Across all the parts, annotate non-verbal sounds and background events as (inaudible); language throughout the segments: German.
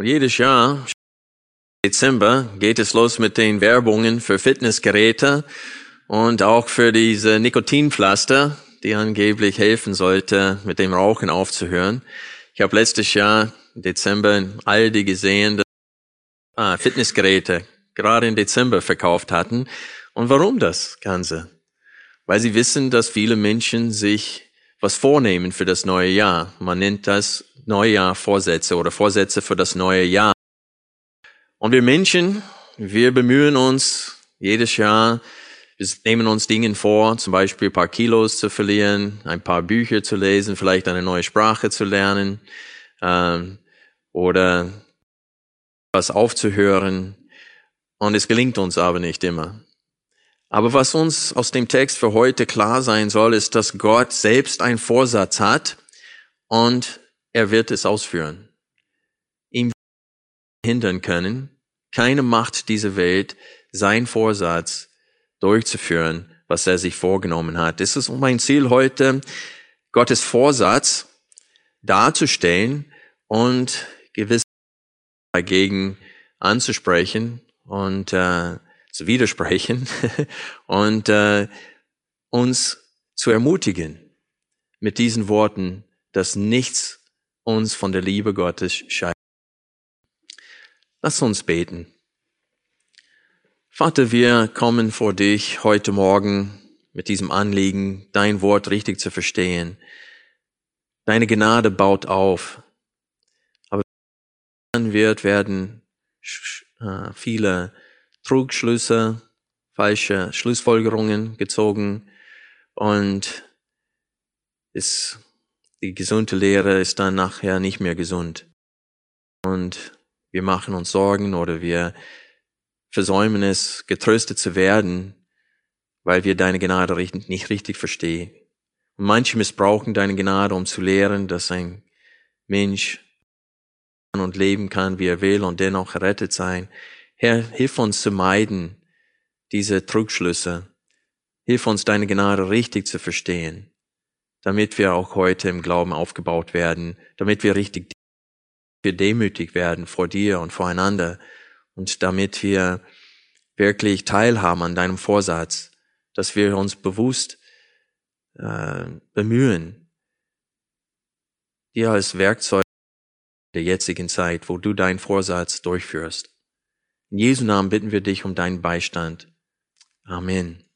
Und jedes Jahr, Dezember, geht es los mit den Werbungen für Fitnessgeräte und auch für diese Nikotinpflaster, die angeblich helfen sollte, mit dem Rauchen aufzuhören. Ich habe letztes Jahr im Dezember in Aldi gesehen, dass ah, Fitnessgeräte gerade im Dezember verkauft hatten. Und warum das Ganze? Weil sie wissen, dass viele Menschen sich was vornehmen für das neue Jahr. Man nennt das Neujahr Vorsätze oder Vorsätze für das neue Jahr. Und wir Menschen, wir bemühen uns jedes Jahr, wir nehmen uns Dinge vor, zum Beispiel ein paar Kilos zu verlieren, ein paar Bücher zu lesen, vielleicht eine neue Sprache zu lernen ähm, oder was aufzuhören. Und es gelingt uns aber nicht immer. Aber was uns aus dem Text für heute klar sein soll, ist, dass Gott selbst einen Vorsatz hat und er wird es ausführen. Ihm hindern können. Keine Macht dieser Welt, sein Vorsatz durchzuführen, was er sich vorgenommen hat. Es ist mein Ziel heute, Gottes Vorsatz darzustellen und gewisse dagegen anzusprechen und äh, zu widersprechen (laughs) und äh, uns zu ermutigen mit diesen Worten, dass nichts uns von der Liebe Gottes scheidet. Lass uns beten. Vater, wir kommen vor dich heute Morgen mit diesem Anliegen, dein Wort richtig zu verstehen. Deine Gnade baut auf. Aber dann wird, werden äh, viele Trugschlüsse, falsche Schlussfolgerungen gezogen und ist, die gesunde Lehre ist dann nachher nicht mehr gesund. Und wir machen uns Sorgen oder wir versäumen es, getröstet zu werden, weil wir deine Gnade nicht richtig verstehen. Und manche missbrauchen deine Gnade, um zu lehren, dass ein Mensch und leben kann, wie er will und dennoch errettet sein. Herr, hilf uns zu meiden, diese Trugschlüsse. Hilf uns, deine Gnade richtig zu verstehen, damit wir auch heute im Glauben aufgebaut werden, damit wir richtig wir demütig werden vor dir und voreinander und damit wir wirklich teilhaben an deinem Vorsatz, dass wir uns bewusst äh, bemühen, dir als Werkzeug der jetzigen Zeit, wo du deinen Vorsatz durchführst. In Jesu Namen bitten wir dich um deinen Beistand. Amen.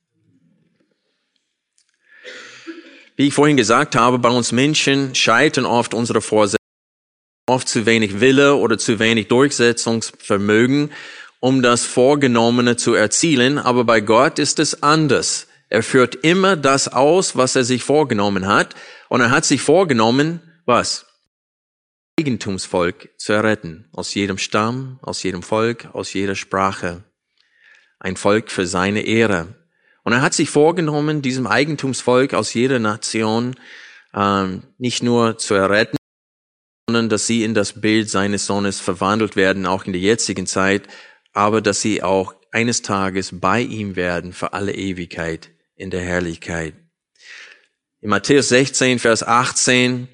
Wie ich vorhin gesagt habe, bei uns Menschen scheitern oft unsere Vorsätze, oft zu wenig Wille oder zu wenig Durchsetzungsvermögen, um das Vorgenommene zu erzielen. Aber bei Gott ist es anders. Er führt immer das aus, was er sich vorgenommen hat. Und er hat sich vorgenommen, was? Eigentumsvolk zu erretten, aus jedem Stamm, aus jedem Volk, aus jeder Sprache. Ein Volk für seine Ehre. Und er hat sich vorgenommen, diesem Eigentumsvolk aus jeder Nation ähm, nicht nur zu erretten, sondern dass sie in das Bild seines Sohnes verwandelt werden, auch in der jetzigen Zeit, aber dass sie auch eines Tages bei ihm werden für alle Ewigkeit in der Herrlichkeit. In Matthäus 16, Vers 18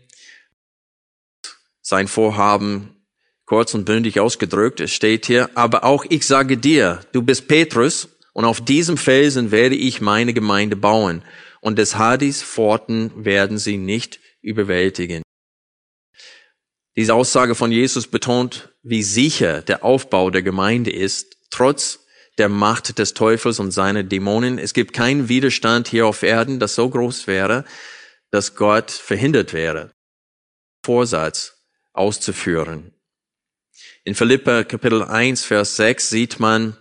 sein Vorhaben kurz und bündig ausgedrückt. Es steht hier, aber auch ich sage dir, du bist Petrus und auf diesem Felsen werde ich meine Gemeinde bauen und des Hadis Pforten werden sie nicht überwältigen. Diese Aussage von Jesus betont, wie sicher der Aufbau der Gemeinde ist, trotz der Macht des Teufels und seiner Dämonen. Es gibt keinen Widerstand hier auf Erden, das so groß wäre, dass Gott verhindert wäre. Vorsatz auszuführen. In Philippa Kapitel 1, Vers 6 sieht man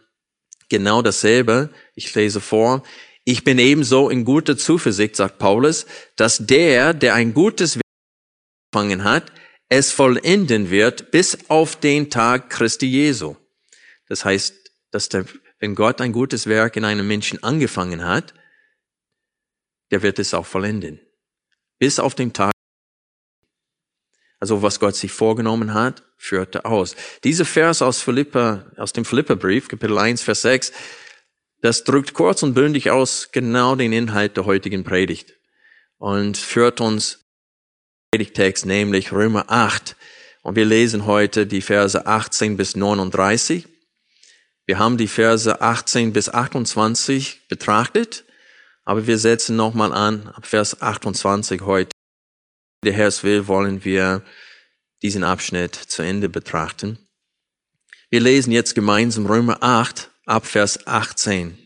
genau dasselbe. Ich lese vor. Ich bin ebenso in guter Zuversicht, sagt Paulus, dass der, der ein gutes angefangen hat, es vollenden wird bis auf den Tag Christi Jesu. Das heißt, dass der, wenn Gott ein gutes Werk in einem Menschen angefangen hat, der wird es auch vollenden. Bis auf den Tag. Also was Gott sich vorgenommen hat, führte aus. Diese Vers aus Philippa, aus dem Philipperbrief, Kapitel 1, Vers 6, das drückt kurz und bündig aus genau den Inhalt der heutigen Predigt und führt uns Predigtext, nämlich Römer 8. Und wir lesen heute die Verse 18 bis 39. Wir haben die Verse 18 bis 28 betrachtet, aber wir setzen nochmal an, ab Vers 28 heute. Der Herr es will, wollen wir diesen Abschnitt zu Ende betrachten. Wir lesen jetzt gemeinsam Römer 8 ab Vers 18.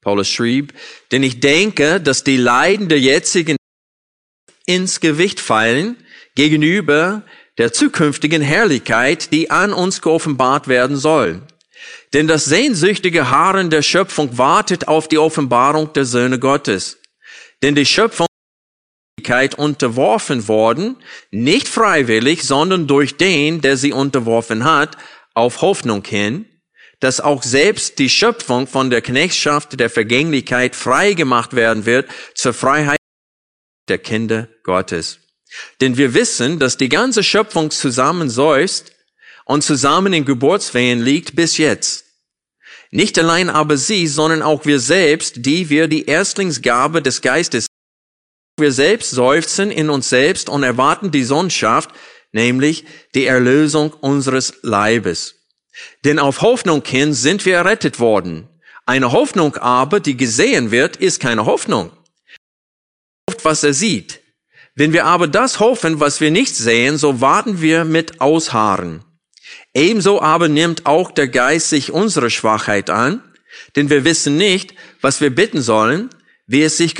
Paulus schrieb, denn ich denke, dass die Leiden der jetzigen ins Gewicht fallen gegenüber der zukünftigen Herrlichkeit, die an uns geoffenbart werden soll. Denn das sehnsüchtige Harren der Schöpfung wartet auf die Offenbarung der Söhne Gottes. Denn die Schöpfung unterworfen worden, nicht freiwillig, sondern durch den, der sie unterworfen hat, auf Hoffnung hin, dass auch selbst die Schöpfung von der Knechtschaft der Vergänglichkeit frei werden wird zur Freiheit der Kinder Gottes. Denn wir wissen, dass die ganze Schöpfung zusammen seufzt und zusammen in Geburtswehen liegt bis jetzt. Nicht allein aber sie, sondern auch wir selbst, die wir die Erstlingsgabe des Geistes, wir selbst seufzen in uns selbst und erwarten die Sohnschaft, nämlich die Erlösung unseres Leibes. Denn auf Hoffnung hin sind wir errettet worden. Eine Hoffnung aber, die gesehen wird, ist keine Hoffnung was er sieht. Wenn wir aber das hoffen, was wir nicht sehen, so warten wir mit Ausharren. Ebenso aber nimmt auch der Geist sich unsere Schwachheit an, denn wir wissen nicht, was wir bitten sollen, wie es sich.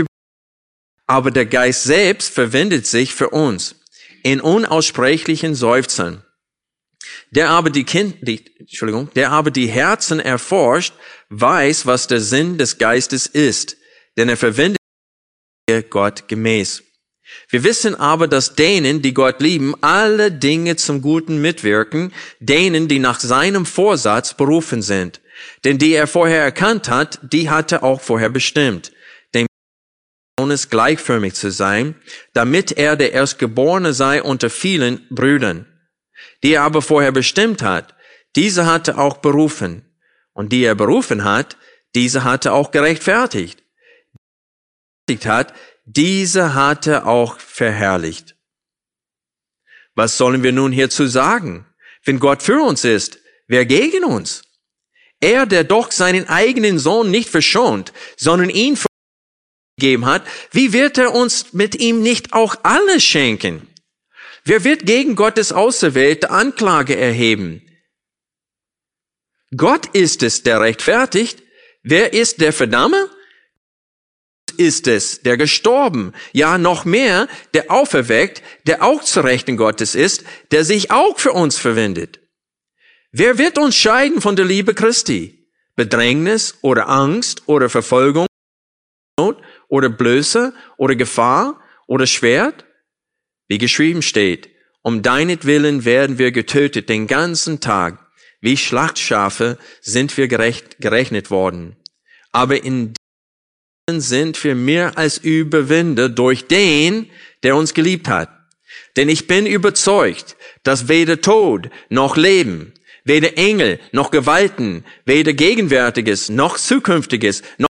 Aber der Geist selbst verwendet sich für uns in unaussprechlichen Seufzern. Der aber die kind, die, Entschuldigung, der aber die Herzen erforscht, weiß, was der Sinn des Geistes ist, denn er verwendet Gott gemäß. Wir wissen aber, dass denen, die Gott lieben, alle Dinge zum Guten mitwirken, denen, die nach seinem Vorsatz berufen sind. Denn die er vorher erkannt hat, die hatte auch vorher bestimmt, Sohnes gleichförmig zu sein, damit er der Erstgeborene sei unter vielen Brüdern. Die er aber vorher bestimmt hat, diese hatte auch berufen. Und die er berufen hat, diese hatte auch gerechtfertigt hat, diese hatte auch verherrlicht. Was sollen wir nun hierzu sagen? Wenn Gott für uns ist, wer gegen uns? Er, der doch seinen eigenen Sohn nicht verschont, sondern ihn gegeben hat, wie wird er uns mit ihm nicht auch alles schenken? Wer wird gegen Gottes Auserwählte Anklage erheben? Gott ist es, der rechtfertigt. Wer ist der Verdammer? ist es, der gestorben, ja noch mehr, der auferweckt, der auch zu Rechten Gottes ist, der sich auch für uns verwendet. Wer wird uns scheiden von der Liebe Christi? Bedrängnis oder Angst oder Verfolgung oder Blöße oder Gefahr oder Schwert? Wie geschrieben steht, um deinetwillen werden wir getötet den ganzen Tag. Wie Schlachtschafe sind wir gerecht, gerechnet worden. Aber in sind wir mehr als Überwinder durch den, der uns geliebt hat. Denn ich bin überzeugt, dass weder Tod noch Leben, weder Engel noch Gewalten, weder Gegenwärtiges noch Zukünftiges, noch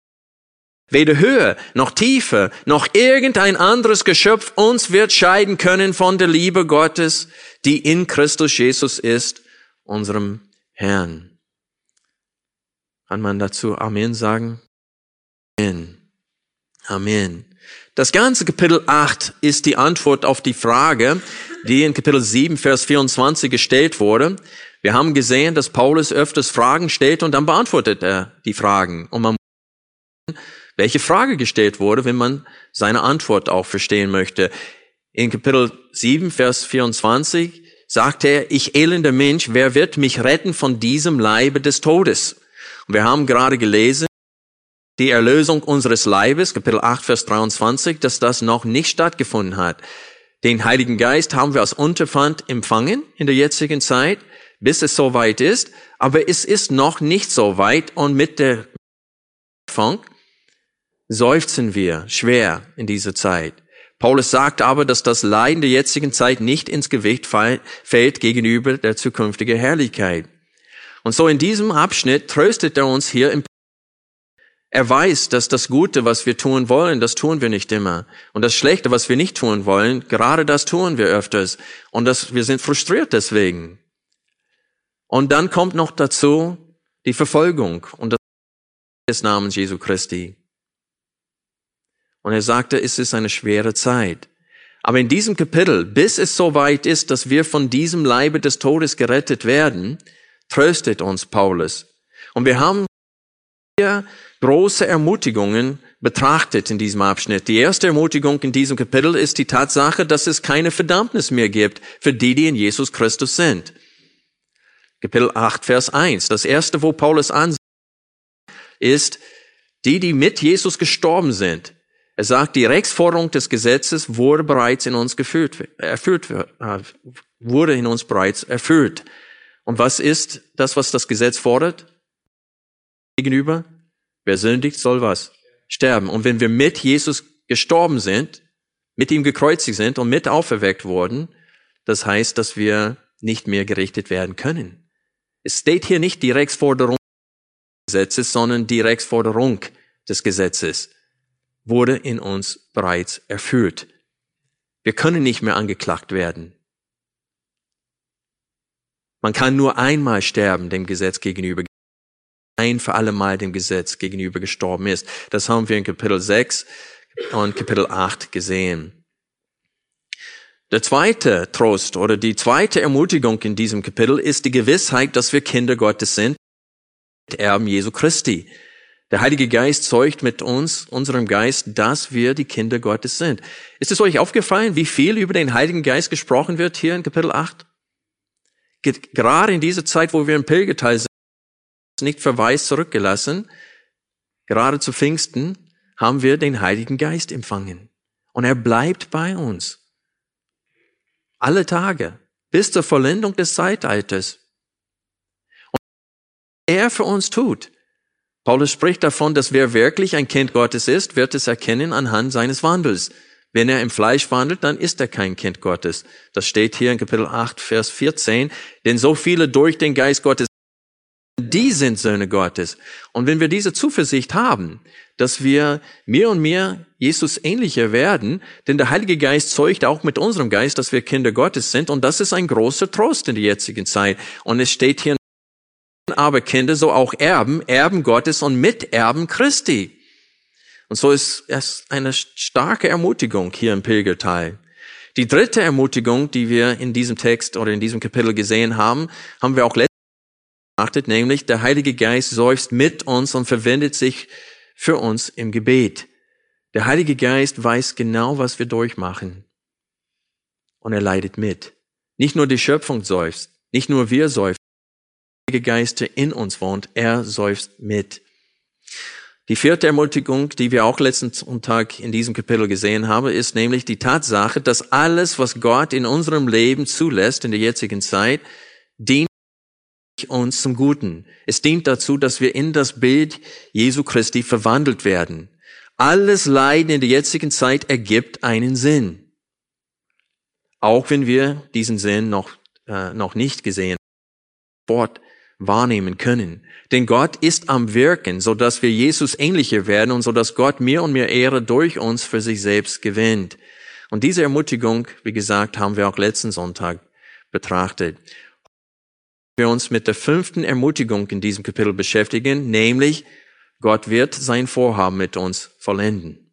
weder Höhe noch Tiefe noch irgendein anderes Geschöpf uns wird scheiden können von der Liebe Gottes, die in Christus Jesus ist, unserem Herrn. Kann man dazu Amen sagen? Amen. Amen. Das ganze Kapitel 8 ist die Antwort auf die Frage, die in Kapitel 7, Vers 24 gestellt wurde. Wir haben gesehen, dass Paulus öfters Fragen stellt und dann beantwortet er die Fragen. Und man welche Frage gestellt wurde, wenn man seine Antwort auch verstehen möchte. In Kapitel 7, Vers 24 sagt er, ich elender Mensch, wer wird mich retten von diesem Leibe des Todes? Und wir haben gerade gelesen, die Erlösung unseres Leibes, Kapitel 8, Vers 23, dass das noch nicht stattgefunden hat. Den Heiligen Geist haben wir als Unterpfand empfangen in der jetzigen Zeit, bis es soweit ist. Aber es ist noch nicht so weit und mit der Anfang seufzen wir schwer in dieser Zeit. Paulus sagt aber, dass das Leiden der jetzigen Zeit nicht ins Gewicht fällt gegenüber der zukünftigen Herrlichkeit. Und so in diesem Abschnitt tröstet er uns hier im er weiß, dass das Gute, was wir tun wollen, das tun wir nicht immer. Und das Schlechte, was wir nicht tun wollen, gerade das tun wir öfters. Und das, wir sind frustriert deswegen. Und dann kommt noch dazu die Verfolgung und das des Namens Jesu Christi. Und er sagte, es ist eine schwere Zeit. Aber in diesem Kapitel, bis es so weit ist, dass wir von diesem Leibe des Todes gerettet werden, tröstet uns Paulus. Und wir haben hier große Ermutigungen betrachtet in diesem Abschnitt. Die erste Ermutigung in diesem Kapitel ist die Tatsache, dass es keine Verdammnis mehr gibt für die, die in Jesus Christus sind. Kapitel 8, Vers 1. Das erste, wo Paulus ansieht, ist, die, die mit Jesus gestorben sind. Er sagt, die Rechtsforderung des Gesetzes wurde bereits in uns geführt, erfüllt, äh, wurde in uns bereits erfüllt. Und was ist das, was das Gesetz fordert? Gegenüber? Wer sündigt, soll was? Sterben. Und wenn wir mit Jesus gestorben sind, mit ihm gekreuzigt sind und mit auferweckt wurden, das heißt, dass wir nicht mehr gerichtet werden können. Es steht hier nicht die Rechtsforderung des Gesetzes, sondern die Rechtsforderung des Gesetzes wurde in uns bereits erfüllt. Wir können nicht mehr angeklagt werden. Man kann nur einmal sterben dem Gesetz gegenüber ein für alle Mal dem Gesetz gegenüber gestorben ist. Das haben wir in Kapitel 6 und Kapitel 8 gesehen. Der zweite Trost oder die zweite Ermutigung in diesem Kapitel ist die Gewissheit, dass wir Kinder Gottes sind, Erben Jesu Christi. Der Heilige Geist zeugt mit uns, unserem Geist, dass wir die Kinder Gottes sind. Ist es euch aufgefallen, wie viel über den Heiligen Geist gesprochen wird hier in Kapitel 8? Gerade in dieser Zeit, wo wir im Pilgerteil sind, nicht verweist zurückgelassen. Gerade zu Pfingsten haben wir den Heiligen Geist empfangen. Und er bleibt bei uns. Alle Tage. Bis zur Vollendung des Zeitalters. Und was er für uns tut. Paulus spricht davon, dass wer wirklich ein Kind Gottes ist, wird es erkennen anhand seines Wandels. Wenn er im Fleisch wandelt, dann ist er kein Kind Gottes. Das steht hier in Kapitel 8, Vers 14. Denn so viele durch den Geist Gottes die sind Söhne Gottes. Und wenn wir diese Zuversicht haben, dass wir mehr und mehr Jesus ähnlicher werden, denn der Heilige Geist zeugt auch mit unserem Geist, dass wir Kinder Gottes sind, und das ist ein großer Trost in der jetzigen Zeit. Und es steht hier, aber Kinder, so auch Erben, Erben Gottes und Miterben Christi. Und so ist es eine starke Ermutigung hier im Pilgerteil. Die dritte Ermutigung, die wir in diesem Text oder in diesem Kapitel gesehen haben, haben wir auch letztes achtet, nämlich der Heilige Geist seufzt mit uns und verwendet sich für uns im Gebet. Der Heilige Geist weiß genau, was wir durchmachen. Und er leidet mit. Nicht nur die Schöpfung seufzt, nicht nur wir seufzen, Heilige Geist, in uns wohnt, er seufzt mit. Die vierte Ermutigung, die wir auch letzten Sonntag in diesem Kapitel gesehen haben, ist nämlich die Tatsache, dass alles, was Gott in unserem Leben zulässt in der jetzigen Zeit, dient uns zum Guten. Es dient dazu, dass wir in das Bild Jesu Christi verwandelt werden. Alles Leiden in der jetzigen Zeit ergibt einen Sinn. Auch wenn wir diesen Sinn noch, äh, noch nicht gesehen Wort wahrnehmen können. Denn Gott ist am Wirken, so dass wir Jesus ähnlicher werden und so dass Gott mehr und mehr Ehre durch uns für sich selbst gewinnt. Und diese Ermutigung, wie gesagt, haben wir auch letzten Sonntag betrachtet wir uns mit der fünften Ermutigung in diesem Kapitel beschäftigen, nämlich Gott wird sein Vorhaben mit uns vollenden.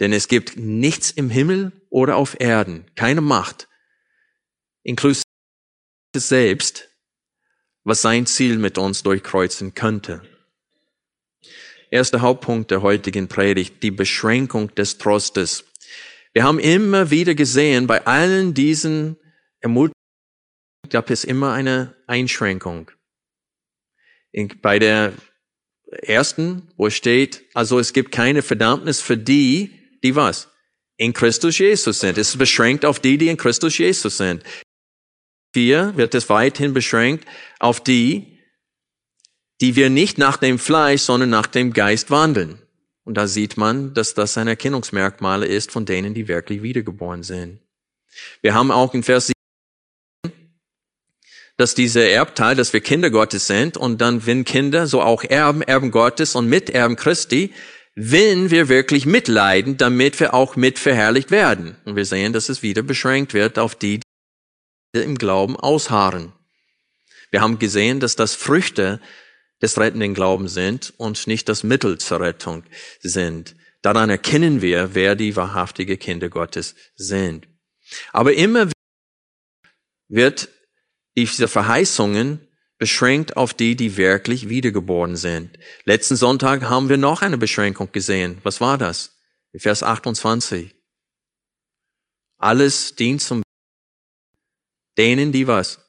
Denn es gibt nichts im Himmel oder auf Erden, keine Macht, inklusive selbst, was sein Ziel mit uns durchkreuzen könnte. Erster Hauptpunkt der heutigen Predigt, die Beschränkung des Trostes. Wir haben immer wieder gesehen, bei allen diesen Ermutigungen, gab es immer eine Einschränkung. bei der ersten, wo steht, also es gibt keine Verdammnis für die, die was? in Christus Jesus sind. Es ist beschränkt auf die, die in Christus Jesus sind. Vier wird es weithin beschränkt auf die, die wir nicht nach dem Fleisch, sondern nach dem Geist wandeln. Und da sieht man, dass das ein Erkennungsmerkmal ist von denen, die wirklich wiedergeboren sind. Wir haben auch in Vers 7, dass dieser Erbteil, dass wir Kinder Gottes sind und dann, wenn Kinder, so auch Erben, Erben Gottes und Miterben Christi, wenn wir wirklich mitleiden, damit wir auch mitverherrlicht werden. Und wir sehen, dass es wieder beschränkt wird auf die im Glauben ausharren. Wir haben gesehen, dass das Früchte des rettenden Glaubens sind und nicht das Mittel zur Rettung sind. Daran erkennen wir, wer die wahrhaftige Kinder Gottes sind. Aber immer wird diese Verheißungen beschränkt auf die, die wirklich wiedergeboren sind. Letzten Sonntag haben wir noch eine Beschränkung gesehen. Was war das? Vers 28. Alles dient zum denen, die was?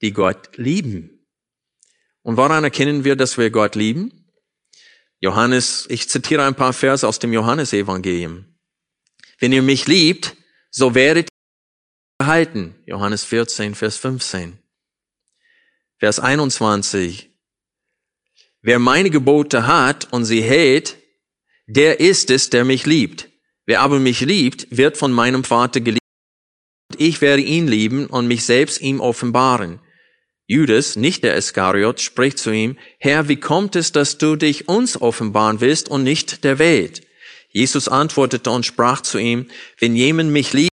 Die Gott lieben. Und woran erkennen wir, dass wir Gott lieben? Johannes, ich zitiere ein paar Verse aus dem Johannesevangelium. Wenn ihr mich liebt, so werdet ihr halten. Johannes 14, Vers 15. Vers 21. Wer meine Gebote hat und sie hält, der ist es, der mich liebt. Wer aber mich liebt, wird von meinem Vater geliebt. Ich werde ihn lieben und mich selbst ihm offenbaren. Judas, nicht der Iskariot, spricht zu ihm, Herr, wie kommt es, dass du dich uns offenbaren willst und nicht der Welt? Jesus antwortete und sprach zu ihm, wenn jemand mich liebt,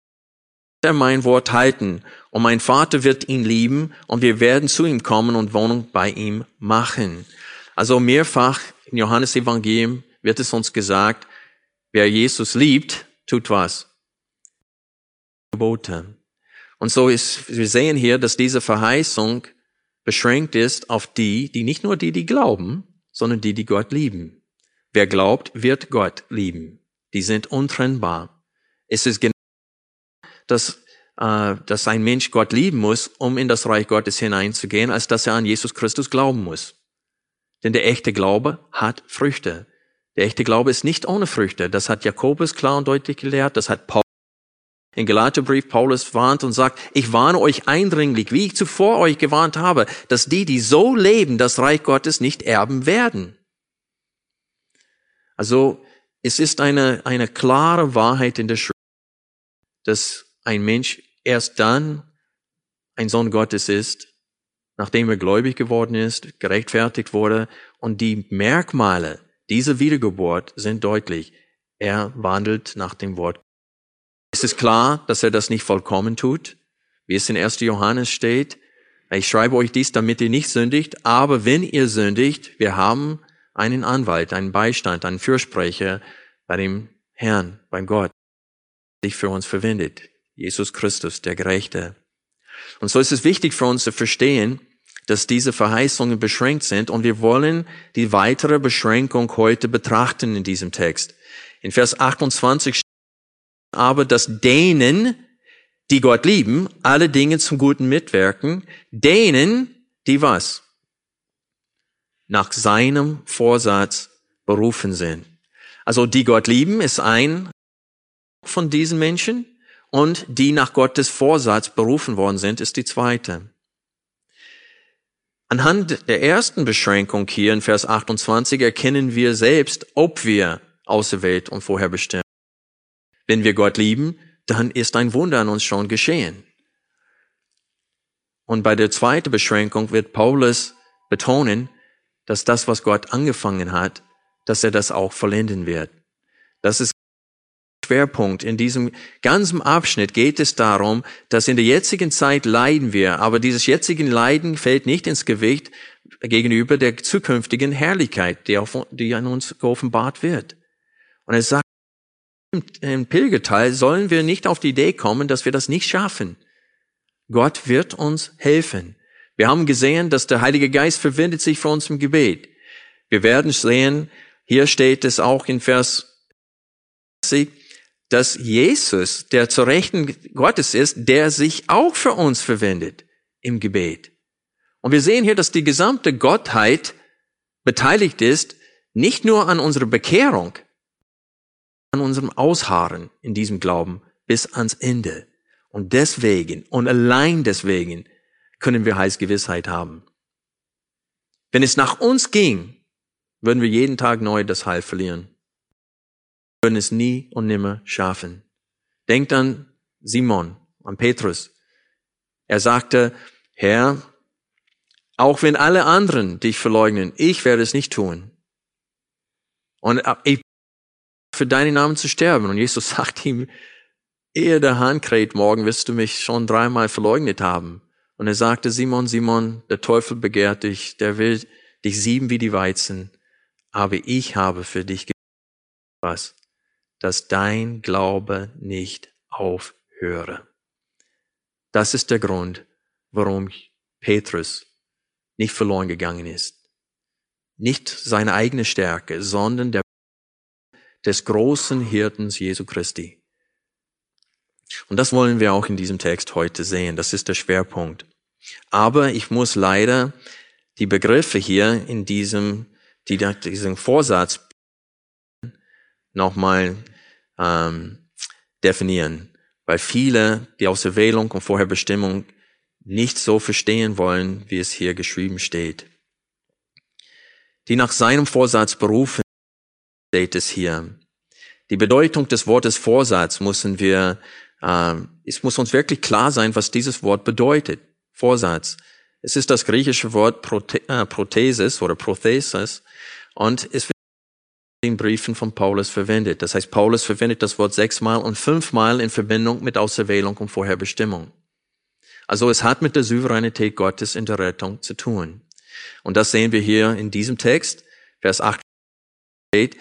er mein Wort halten, und mein Vater wird ihn lieben, und wir werden zu ihm kommen und Wohnung bei ihm machen. Also mehrfach im Johannes Evangelium wird es uns gesagt, wer Jesus liebt, tut was? Gebote. Und so ist, wir sehen hier, dass diese Verheißung beschränkt ist auf die, die nicht nur die, die glauben, sondern die, die Gott lieben. Wer glaubt, wird Gott lieben. Die sind untrennbar. Es ist genau dass, äh, dass ein Mensch Gott lieben muss, um in das Reich Gottes hineinzugehen, als dass er an Jesus Christus glauben muss. Denn der echte Glaube hat Früchte. Der echte Glaube ist nicht ohne Früchte. Das hat Jakobus klar und deutlich gelehrt. Das hat Paul in Galaterbrief Paulus warnt und sagt, ich warne euch eindringlich, wie ich zuvor euch gewarnt habe, dass die, die so leben, das Reich Gottes nicht erben werden. Also, es ist eine, eine klare Wahrheit in der Schrift, dass ein Mensch erst dann ein Sohn Gottes ist, nachdem er gläubig geworden ist, gerechtfertigt wurde. Und die Merkmale dieser Wiedergeburt sind deutlich. Er wandelt nach dem Wort. Es ist klar, dass er das nicht vollkommen tut, wie es in 1. Johannes steht. Ich schreibe euch dies, damit ihr nicht sündigt, aber wenn ihr sündigt, wir haben einen Anwalt, einen Beistand, einen Fürsprecher bei dem Herrn, beim Gott, der sich für uns verwendet. Jesus Christus, der Gerechte. Und so ist es wichtig für uns zu verstehen, dass diese Verheißungen beschränkt sind und wir wollen die weitere Beschränkung heute betrachten in diesem Text. In Vers 28 steht aber, dass denen, die Gott lieben, alle Dinge zum Guten mitwirken, denen, die was? Nach seinem Vorsatz berufen sind. Also die Gott lieben ist ein von diesen Menschen und die nach Gottes Vorsatz berufen worden sind, ist die zweite. Anhand der ersten Beschränkung hier in Vers 28 erkennen wir selbst, ob wir auserwählt und vorherbestimmt. Wenn wir Gott lieben, dann ist ein Wunder an uns schon geschehen. Und bei der zweiten Beschränkung wird Paulus betonen, dass das, was Gott angefangen hat, dass er das auch vollenden wird. Das ist Schwerpunkt. In diesem ganzen Abschnitt geht es darum, dass in der jetzigen Zeit leiden wir, aber dieses jetzigen Leiden fällt nicht ins Gewicht gegenüber der zukünftigen Herrlichkeit, die, auf, die an uns geoffenbart wird. Und er sagt, im Pilgerteil sollen wir nicht auf die Idee kommen, dass wir das nicht schaffen. Gott wird uns helfen. Wir haben gesehen, dass der Heilige Geist verwendet sich für uns im Gebet. Wir werden sehen, hier steht es auch in Vers 20, dass Jesus, der zur Rechten Gottes ist, der sich auch für uns verwendet im Gebet. Und wir sehen hier, dass die gesamte Gottheit beteiligt ist, nicht nur an unserer Bekehrung, an unserem Ausharren in diesem Glauben bis ans Ende. Und deswegen und allein deswegen können wir Heilsgewissheit haben. Wenn es nach uns ging, würden wir jeden Tag neu das Heil verlieren. Wir würden es nie und nimmer schaffen. Denkt an Simon, an Petrus. Er sagte, Herr, auch wenn alle anderen dich verleugnen, ich werde es nicht tun. Und ich für deinen Namen zu sterben. Und Jesus (laughs) sagt ihm, ehe der Hahn kräht, morgen wirst du mich schon dreimal verleugnet haben. Und er sagte, Simon, Simon, der Teufel begehrt dich, der will dich sieben wie die Weizen, aber ich habe für dich was, dass dein Glaube nicht aufhöre. Das ist der Grund, warum Petrus nicht verloren gegangen ist. Nicht seine eigene Stärke, sondern der des großen Hirtens Jesu Christi. Und das wollen wir auch in diesem Text heute sehen. Das ist der Schwerpunkt. Aber ich muss leider die Begriffe hier in diesem, die, diesem Vorsatz nochmal ähm, definieren, weil viele die Auserwählung und Vorherbestimmung nicht so verstehen wollen, wie es hier geschrieben steht. Die nach seinem Vorsatz berufen, steht es hier. Die Bedeutung des Wortes Vorsatz müssen wir, äh, es muss uns wirklich klar sein, was dieses Wort bedeutet. Vorsatz. Es ist das griechische Wort Prote äh, Prothesis oder Prothesis und es wird in den Briefen von Paulus verwendet. Das heißt, Paulus verwendet das Wort sechsmal und fünfmal in Verbindung mit Auserwählung und Vorherbestimmung. Also es hat mit der Souveränität Gottes in der Rettung zu tun. Und das sehen wir hier in diesem Text. Vers 8 steht,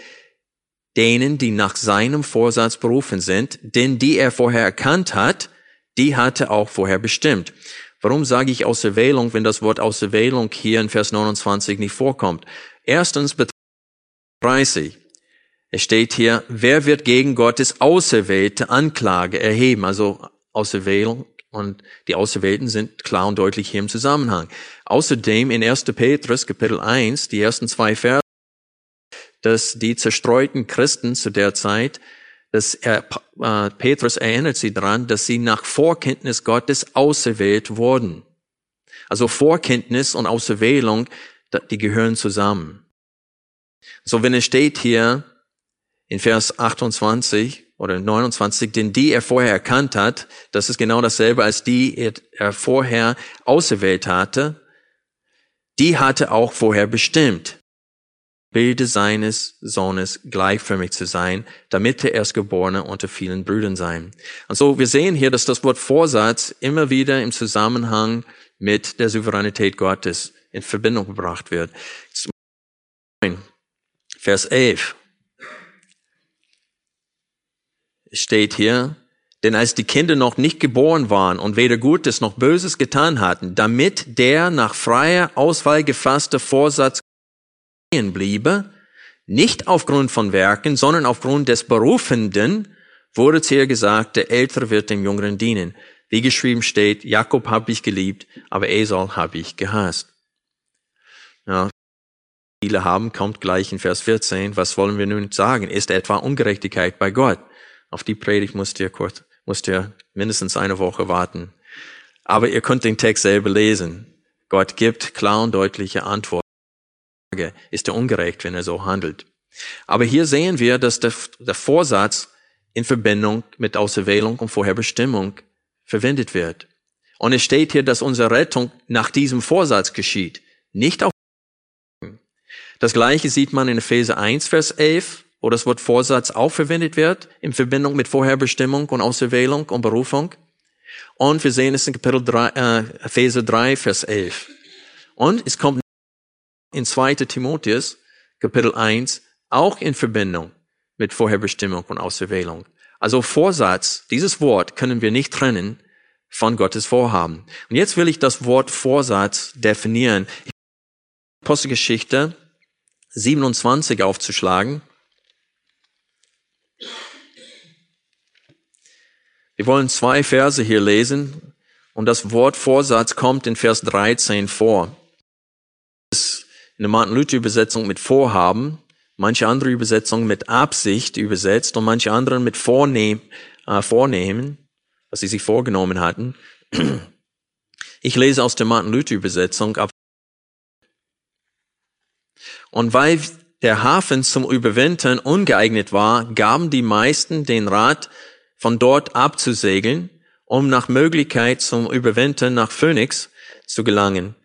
denen, die nach seinem Vorsatz berufen sind, denn die er vorher erkannt hat, die hatte auch vorher bestimmt. Warum sage ich Auserwählung, wenn das Wort Auserwählung hier in Vers 29 nicht vorkommt? Erstens 30. Es steht hier, wer wird gegen Gottes auserwählte Anklage erheben? Also Auserwählung und die Auserwählten sind klar und deutlich hier im Zusammenhang. Außerdem in 1. Petrus Kapitel 1, die ersten zwei Verse, dass die zerstreuten Christen zu der Zeit, dass er, äh, Petrus erinnert sie daran, dass sie nach Vorkenntnis Gottes auserwählt wurden. Also Vorkenntnis und Auserwählung, die gehören zusammen. So wenn es steht hier in Vers 28 oder 29, denn die er vorher erkannt hat, das ist genau dasselbe als die er vorher auserwählt hatte, die hatte auch vorher bestimmt. Bilde seines Sohnes gleichförmig zu sein, damit der Erstgeborene unter vielen Brüdern sein. Und so, wir sehen hier, dass das Wort Vorsatz immer wieder im Zusammenhang mit der Souveränität Gottes in Verbindung gebracht wird. Vers 11 steht hier, denn als die Kinder noch nicht geboren waren und weder Gutes noch Böses getan hatten, damit der nach freier Auswahl gefasste Vorsatz bliebe, nicht aufgrund von Werken, sondern aufgrund des Berufenden, wurde zu ihr gesagt, der Ältere wird dem Jüngeren dienen. Wie geschrieben steht, Jakob habe ich geliebt, aber Esau habe ich gehasst. Ja, viele haben, kommt gleich in Vers 14. Was wollen wir nun sagen? Ist etwa Ungerechtigkeit bei Gott? Auf die Predigt musst ihr kurz, musst ihr mindestens eine Woche warten. Aber ihr könnt den Text selber lesen. Gott gibt klar und deutliche Antworten ist er ungerecht, wenn er so handelt. Aber hier sehen wir, dass der, der Vorsatz in Verbindung mit Auserwählung und Vorherbestimmung verwendet wird. Und es steht hier, dass unsere Rettung nach diesem Vorsatz geschieht, nicht auf das gleiche sieht man in Epheser 1, Vers 11, wo das Wort Vorsatz auch verwendet wird, in Verbindung mit Vorherbestimmung und Auserwählung und Berufung. Und wir sehen es in Kapitel 3, äh, Epheser 3, Vers 11. Und es kommt in 2. Timotheus, Kapitel 1, auch in Verbindung mit Vorherbestimmung und Auserwählung. Also Vorsatz, dieses Wort können wir nicht trennen von Gottes Vorhaben. Und jetzt will ich das Wort Vorsatz definieren. Apostelgeschichte 27 aufzuschlagen. Wir wollen zwei Verse hier lesen und das Wort Vorsatz kommt in Vers 13 vor in der Martin Luther Übersetzung mit Vorhaben, manche andere Übersetzungen mit Absicht übersetzt und manche anderen mit Vornehm, äh, Vornehmen, was sie sich vorgenommen hatten. Ich lese aus der Martin Luther Übersetzung ab. Und weil der Hafen zum Überwintern ungeeignet war, gaben die meisten den Rat, von dort abzusegeln, um nach Möglichkeit zum Überwintern nach Phoenix zu gelangen.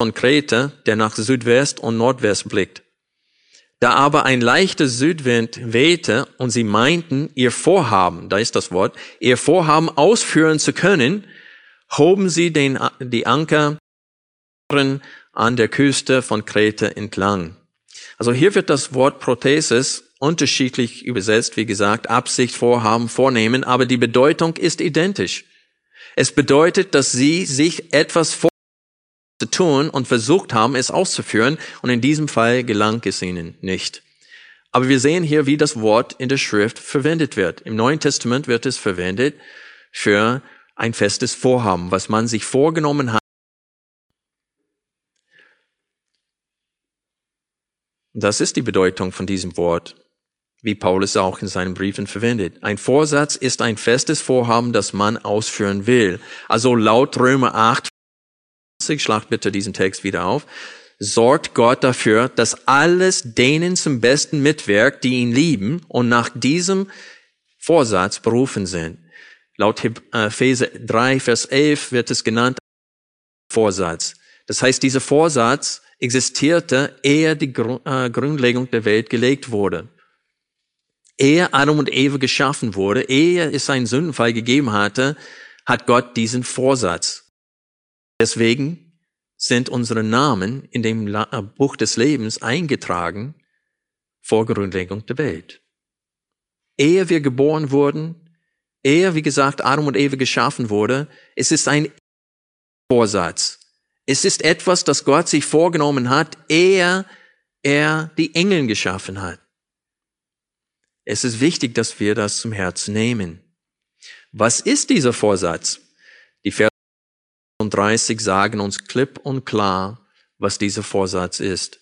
Von Kreta, der nach Südwest und Nordwest blickt. Da aber ein leichter Südwind wehte und sie meinten, ihr Vorhaben, da ist das Wort, ihr Vorhaben ausführen zu können, hoben sie den, die Anker an der Küste von Kreta entlang. Also hier wird das Wort Prothesis unterschiedlich übersetzt, wie gesagt, Absicht, Vorhaben, Vornehmen, aber die Bedeutung ist identisch. Es bedeutet, dass sie sich etwas zu tun und versucht haben, es auszuführen, und in diesem Fall gelang es ihnen nicht. Aber wir sehen hier, wie das Wort in der Schrift verwendet wird. Im Neuen Testament wird es verwendet für ein festes Vorhaben, was man sich vorgenommen hat. Das ist die Bedeutung von diesem Wort, wie Paulus auch in seinen Briefen verwendet. Ein Vorsatz ist ein festes Vorhaben, das man ausführen will. Also laut Römer 8, schlag bitte diesen Text wieder auf, sorgt Gott dafür, dass alles denen zum Besten mitwirkt, die ihn lieben und nach diesem Vorsatz berufen sind. Laut Epheser 3, Vers 11 wird es genannt Vorsatz. Das heißt, dieser Vorsatz existierte, ehe die äh, Grundlegung der Welt gelegt wurde. Ehe Adam und Eva geschaffen wurde, ehe es einen Sündenfall gegeben hatte, hat Gott diesen Vorsatz. Deswegen sind unsere Namen in dem äh, Buch des Lebens eingetragen vor Grundlegung der Welt. Ehe wir geboren wurden, er, wie gesagt, Adam und Eva geschaffen wurde, es ist ein Vorsatz. Es ist etwas, das Gott sich vorgenommen hat, ehe er die Engel geschaffen hat. Es ist wichtig, dass wir das zum Herzen nehmen. Was ist dieser Vorsatz? Die Verse 30 sagen uns klipp und klar, was dieser Vorsatz ist.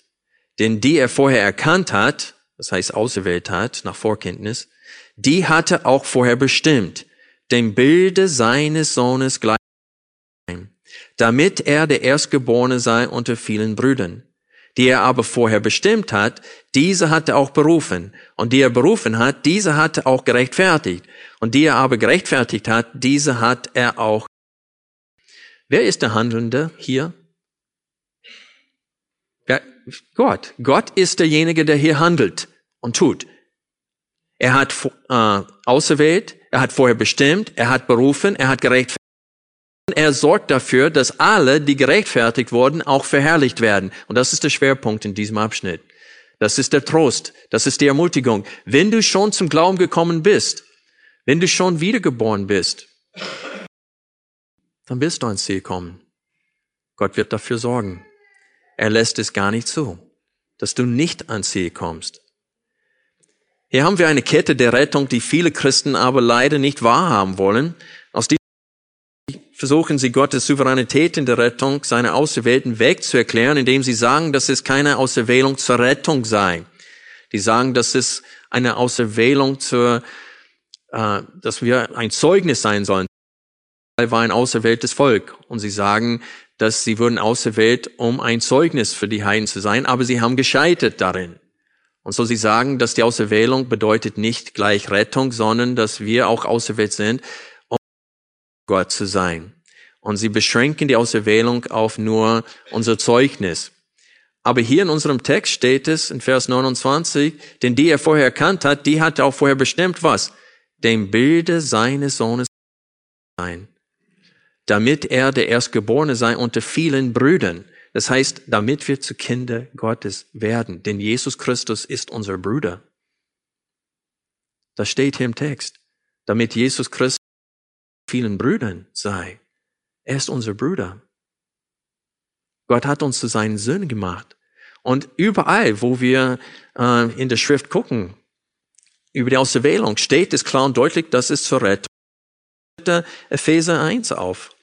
Denn die er vorher erkannt hat, das heißt auserwählt hat, nach Vorkenntnis, die hatte auch vorher bestimmt, dem Bilde seines Sohnes gleich damit er der Erstgeborene sei unter vielen Brüdern. Die er aber vorher bestimmt hat, diese hat er auch berufen. Und die er berufen hat, diese hat er auch gerechtfertigt. Und die er aber gerechtfertigt hat, diese hat er auch. Wer ist der Handelnde hier? Ja, Gott. Gott ist derjenige, der hier handelt und tut. Er hat äh, auserwählt, er hat vorher bestimmt, er hat berufen, er hat gerechtfertigt. Er sorgt dafür, dass alle, die gerechtfertigt wurden, auch verherrlicht werden. Und das ist der Schwerpunkt in diesem Abschnitt. Das ist der Trost, das ist die Ermutigung. Wenn du schon zum Glauben gekommen bist, wenn du schon wiedergeboren bist, dann wirst du ans Ziel kommen. Gott wird dafür sorgen. Er lässt es gar nicht zu, dass du nicht ans Ziel kommst. Hier haben wir eine Kette der Rettung, die viele Christen aber leider nicht wahrhaben wollen. Aus diesem versuchen sie Gottes Souveränität in der Rettung, seine Auserwählten wegzuerklären, indem sie sagen, dass es keine Auserwählung zur Rettung sei. Die sagen, dass es eine Auserwählung zur, äh, dass wir ein Zeugnis sein sollen. War ein auserwähltes Volk. Und sie sagen, dass sie wurden auserwählt, um ein Zeugnis für die Heiden zu sein, aber sie haben gescheitert darin. Und so sie sagen, dass die Auserwählung bedeutet nicht gleich Rettung, sondern dass wir auch auserwählt sind, um Gott zu sein. Und sie beschränken die Auserwählung auf nur unser Zeugnis. Aber hier in unserem Text steht es in Vers 29, denn die er vorher erkannt hat, die hat er auch vorher bestimmt was? Dem Bilde seines Sohnes sein. Damit er der Erstgeborene sei unter vielen Brüdern. Das heißt, damit wir zu Kinder Gottes werden. Denn Jesus Christus ist unser Bruder. Das steht hier im Text. Damit Jesus Christus vielen Brüdern sei. Er ist unser Bruder. Gott hat uns zu seinen Söhnen gemacht. Und überall, wo wir äh, in der Schrift gucken, über die Auserwählung, steht es klar und deutlich, dass es zur Rettung. Epheser 1 auf.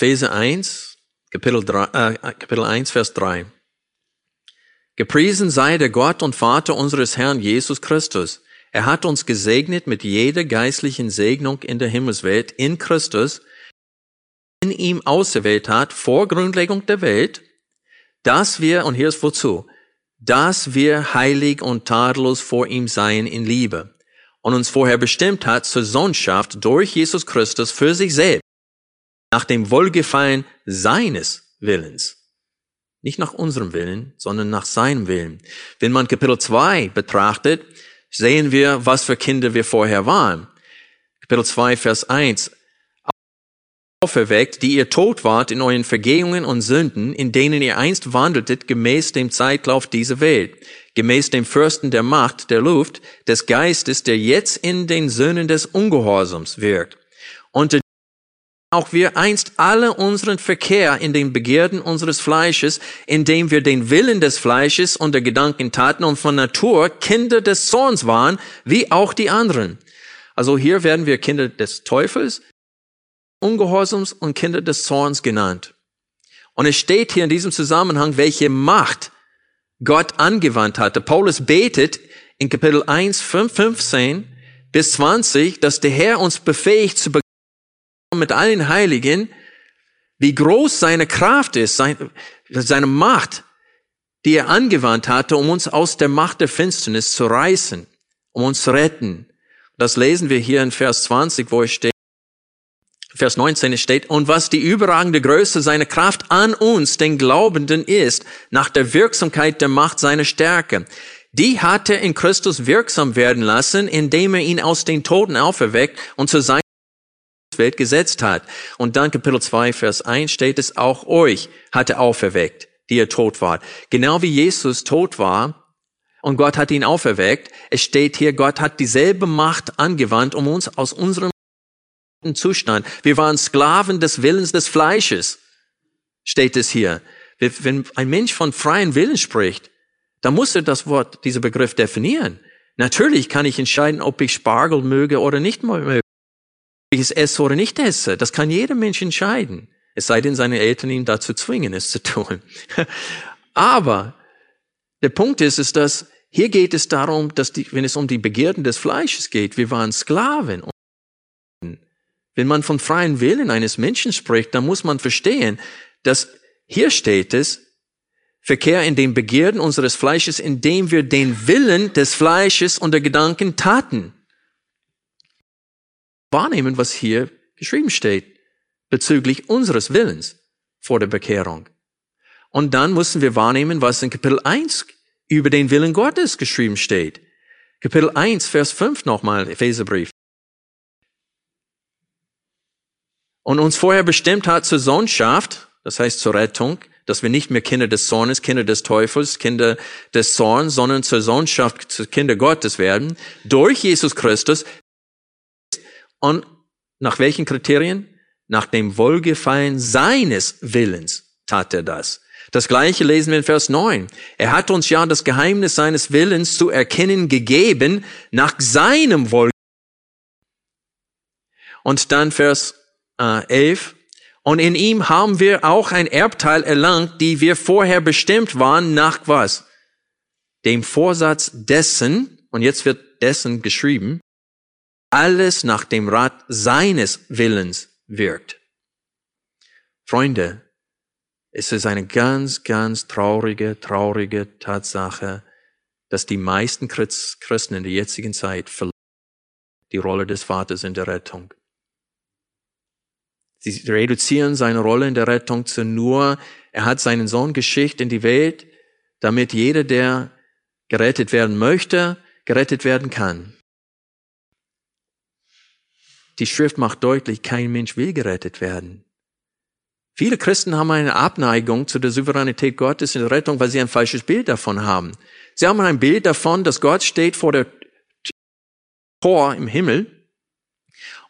Epheser 1, Kapitel, 3, äh, Kapitel 1, Vers 3. Gepriesen sei der Gott und Vater unseres Herrn Jesus Christus. Er hat uns gesegnet mit jeder geistlichen Segnung in der Himmelswelt in Christus, in ihm auserwählt hat vor Grundlegung der Welt, dass wir, und hier ist wozu, dass wir heilig und tadellos vor ihm seien in Liebe und uns vorher bestimmt hat zur Sohnschaft durch Jesus Christus für sich selbst, nach dem Wohlgefallen seines Willens. Nicht nach unserem Willen, sondern nach seinem Willen. Wenn man Kapitel 2 betrachtet, sehen wir, was für Kinder wir vorher waren. Kapitel 2, Vers 1 auferweckt, die ihr tot wart in euren Vergehungen und Sünden, in denen ihr einst wandeltet, gemäß dem Zeitlauf dieser Welt, gemäß dem Fürsten der Macht, der Luft, des Geistes, der jetzt in den Söhnen des Ungehorsams wirkt. Unter auch wir einst alle unseren Verkehr in den Begierden unseres Fleisches, indem wir den Willen des Fleisches und der Gedanken taten und von Natur Kinder des Zorns waren, wie auch die anderen. Also hier werden wir Kinder des Teufels, Ungehorsams und Kinder des Zorns genannt. Und es steht hier in diesem Zusammenhang, welche Macht Gott angewandt hatte. Paulus betet in Kapitel 1, 5, 15 bis 20, dass der Herr uns befähigt zu begreifen mit allen Heiligen, wie groß seine Kraft ist, seine Macht, die er angewandt hatte, um uns aus der Macht der Finsternis zu reißen, um uns zu retten. Das lesen wir hier in Vers 20, wo es steht, Vers 19 steht, und was die überragende Größe seiner Kraft an uns, den Glaubenden, ist, nach der Wirksamkeit der Macht seiner Stärke. Die hat er in Christus wirksam werden lassen, indem er ihn aus den Toten auferweckt und zu seiner Welt gesetzt hat. Und dann Kapitel 2, Vers 1 steht es, auch euch hat er auferweckt, die ihr tot wart. Genau wie Jesus tot war und Gott hat ihn auferweckt, es steht hier, Gott hat dieselbe Macht angewandt, um uns aus unserem Zustand. Wir waren Sklaven des Willens des Fleisches, steht es hier. Wenn ein Mensch von freien Willen spricht, dann muss er das Wort, dieser Begriff definieren. Natürlich kann ich entscheiden, ob ich Spargel möge oder nicht möge. Ob ich es esse oder nicht esse. Das kann jeder Mensch entscheiden. Es sei denn, seine Eltern ihn dazu zwingen, es zu tun. (laughs) Aber der Punkt ist, ist, dass hier geht es darum, dass die, wenn es um die Begierden des Fleisches geht, wir waren Sklaven. Wenn man von freien Willen eines Menschen spricht, dann muss man verstehen, dass hier steht es, Verkehr in den Begierden unseres Fleisches, indem wir den Willen des Fleisches und der Gedanken taten. Wahrnehmen, was hier geschrieben steht, bezüglich unseres Willens vor der Bekehrung. Und dann müssen wir wahrnehmen, was in Kapitel 1 über den Willen Gottes geschrieben steht. Kapitel 1, Vers 5 nochmal, Epheserbrief. und uns vorher bestimmt hat zur Sohnschaft, das heißt zur Rettung, dass wir nicht mehr Kinder des Zornes, Kinder des Teufels, Kinder des Zorns, sondern zur Sohnschaft, zu Kinder Gottes werden, durch Jesus Christus. Und nach welchen Kriterien? Nach dem Wohlgefallen seines Willens tat er das. Das gleiche lesen wir in Vers 9. Er hat uns ja das Geheimnis seines Willens zu erkennen gegeben nach seinem Wohlgefallen. Und dann Vers äh, 11. Und in ihm haben wir auch ein Erbteil erlangt, die wir vorher bestimmt waren, nach was? Dem Vorsatz dessen, und jetzt wird dessen geschrieben, alles nach dem Rat seines Willens wirkt. Freunde, es ist eine ganz, ganz traurige, traurige Tatsache, dass die meisten Christen in der jetzigen Zeit die Rolle des Vaters in der Rettung. Sie reduzieren seine Rolle in der Rettung zu nur, er hat seinen Sohn geschickt in die Welt, damit jeder, der gerettet werden möchte, gerettet werden kann. Die Schrift macht deutlich, kein Mensch will gerettet werden. Viele Christen haben eine Abneigung zu der Souveränität Gottes in der Rettung, weil sie ein falsches Bild davon haben. Sie haben ein Bild davon, dass Gott steht vor der Tor im Himmel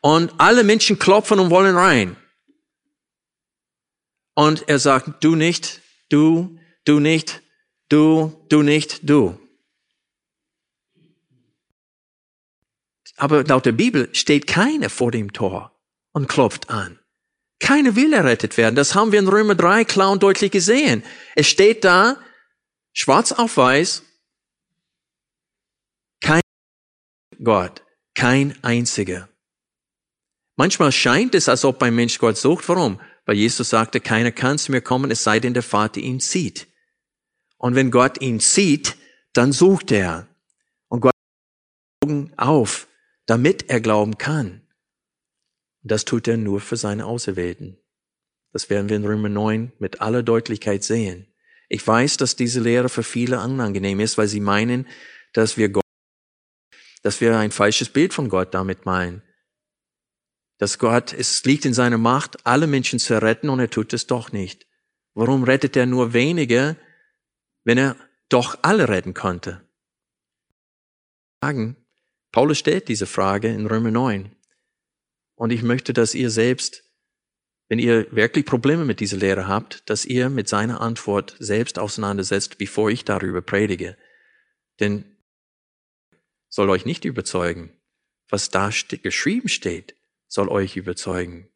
und alle Menschen klopfen und wollen rein. Und er sagt, du nicht, du, du nicht, du, du nicht, du. Aber laut der Bibel steht keiner vor dem Tor und klopft an. Keiner will errettet werden. Das haben wir in Römer 3 klar und deutlich gesehen. Es steht da, schwarz auf weiß, kein Gott, kein einziger. Manchmal scheint es, als ob ein Mensch Gott sucht. Warum? Weil Jesus sagte, keiner kann zu mir kommen, es sei denn der Vater ihn zieht. Und wenn Gott ihn zieht, dann sucht er. Und Gott Augen auf, damit er glauben kann. Das tut er nur für seine Auserwählten. Das werden wir in Römer 9 mit aller Deutlichkeit sehen. Ich weiß, dass diese Lehre für viele unangenehm ist, weil sie meinen, dass wir Gott, dass wir ein falsches Bild von Gott damit meinen dass Gott, es liegt in seiner Macht, alle Menschen zu retten und er tut es doch nicht. Warum rettet er nur wenige, wenn er doch alle retten konnte? Paulus stellt diese Frage in Römer 9. Und ich möchte, dass ihr selbst, wenn ihr wirklich Probleme mit dieser Lehre habt, dass ihr mit seiner Antwort selbst auseinandersetzt, bevor ich darüber predige. Denn soll euch nicht überzeugen, was da geschrieben steht soll euch überzeugen.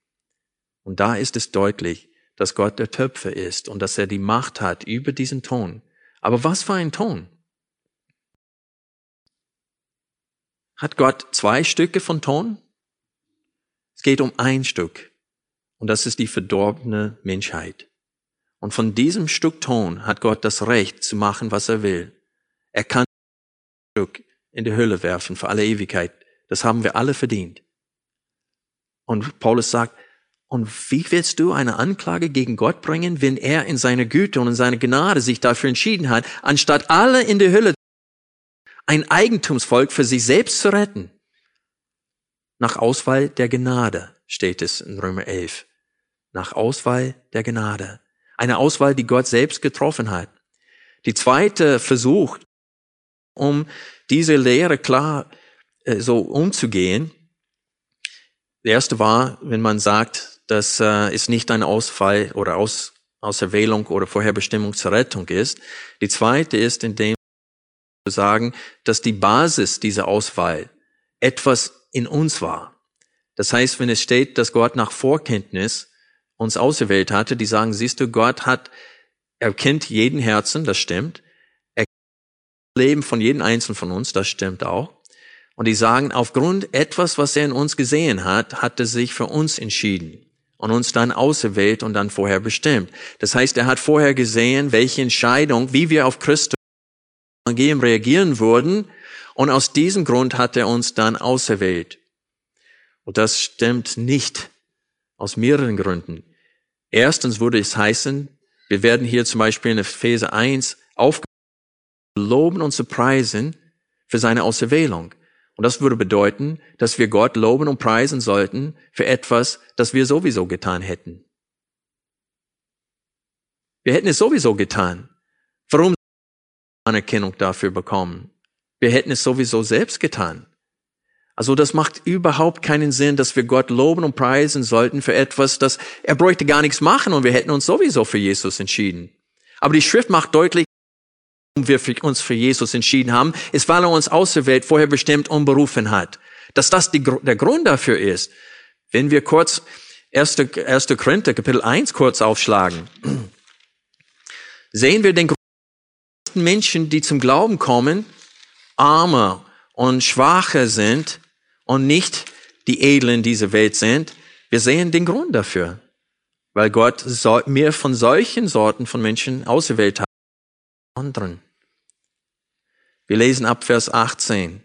Und da ist es deutlich, dass Gott der Töpfer ist und dass er die Macht hat über diesen Ton. Aber was für ein Ton? Hat Gott zwei Stücke von Ton? Es geht um ein Stück. Und das ist die verdorbene Menschheit. Und von diesem Stück Ton hat Gott das Recht zu machen, was er will. Er kann ein Stück in die Hölle werfen für alle Ewigkeit. Das haben wir alle verdient. Und Paulus sagt, und wie willst du eine Anklage gegen Gott bringen, wenn er in seiner Güte und in seiner Gnade sich dafür entschieden hat, anstatt alle in der Hölle ein Eigentumsvolk für sich selbst zu retten? Nach Auswahl der Gnade steht es in Römer 11. Nach Auswahl der Gnade. Eine Auswahl, die Gott selbst getroffen hat. Die zweite Versuch, um diese Lehre klar äh, so umzugehen, der erste war, wenn man sagt, dass äh, es nicht ein Ausfall oder Aus, Auserwählung oder Vorherbestimmung zur Rettung ist. Die zweite ist, indem sagen, dass die Basis dieser Auswahl etwas in uns war. Das heißt, wenn es steht, dass Gott nach Vorkenntnis uns auserwählt hatte, die sagen, siehst du, Gott hat, er kennt jeden Herzen, das stimmt. Er kennt das Leben von jedem Einzelnen von uns, das stimmt auch. Und die sagen, aufgrund etwas, was er in uns gesehen hat, hat er sich für uns entschieden und uns dann auserwählt und dann vorher bestimmt. Das heißt, er hat vorher gesehen, welche Entscheidung, wie wir auf Christus Evangelium reagieren würden. Und aus diesem Grund hat er uns dann auserwählt. Und das stimmt nicht aus mehreren Gründen. Erstens würde es heißen, wir werden hier zum Beispiel in Epheser 1 aufgerufen, loben und zu preisen für seine Auserwählung. Und das würde bedeuten, dass wir Gott loben und preisen sollten für etwas, das wir sowieso getan hätten. Wir hätten es sowieso getan. Warum Anerkennung dafür bekommen? Wir hätten es sowieso selbst getan. Also das macht überhaupt keinen Sinn, dass wir Gott loben und preisen sollten für etwas, das er bräuchte gar nichts machen und wir hätten uns sowieso für Jesus entschieden. Aber die Schrift macht deutlich, wir uns für Jesus entschieden haben, ist, weil er uns auserwählt, vorher bestimmt und berufen hat. Dass das die, der Grund dafür ist. Wenn wir kurz 1. 1. Korinther Kapitel 1 kurz aufschlagen, sehen wir den größten Menschen, die zum Glauben kommen, armer und schwacher sind und nicht die Edlen dieser Welt sind. Wir sehen den Grund dafür. Weil Gott mehr von solchen Sorten von Menschen auserwählt hat anderen. Wir lesen ab Vers 18.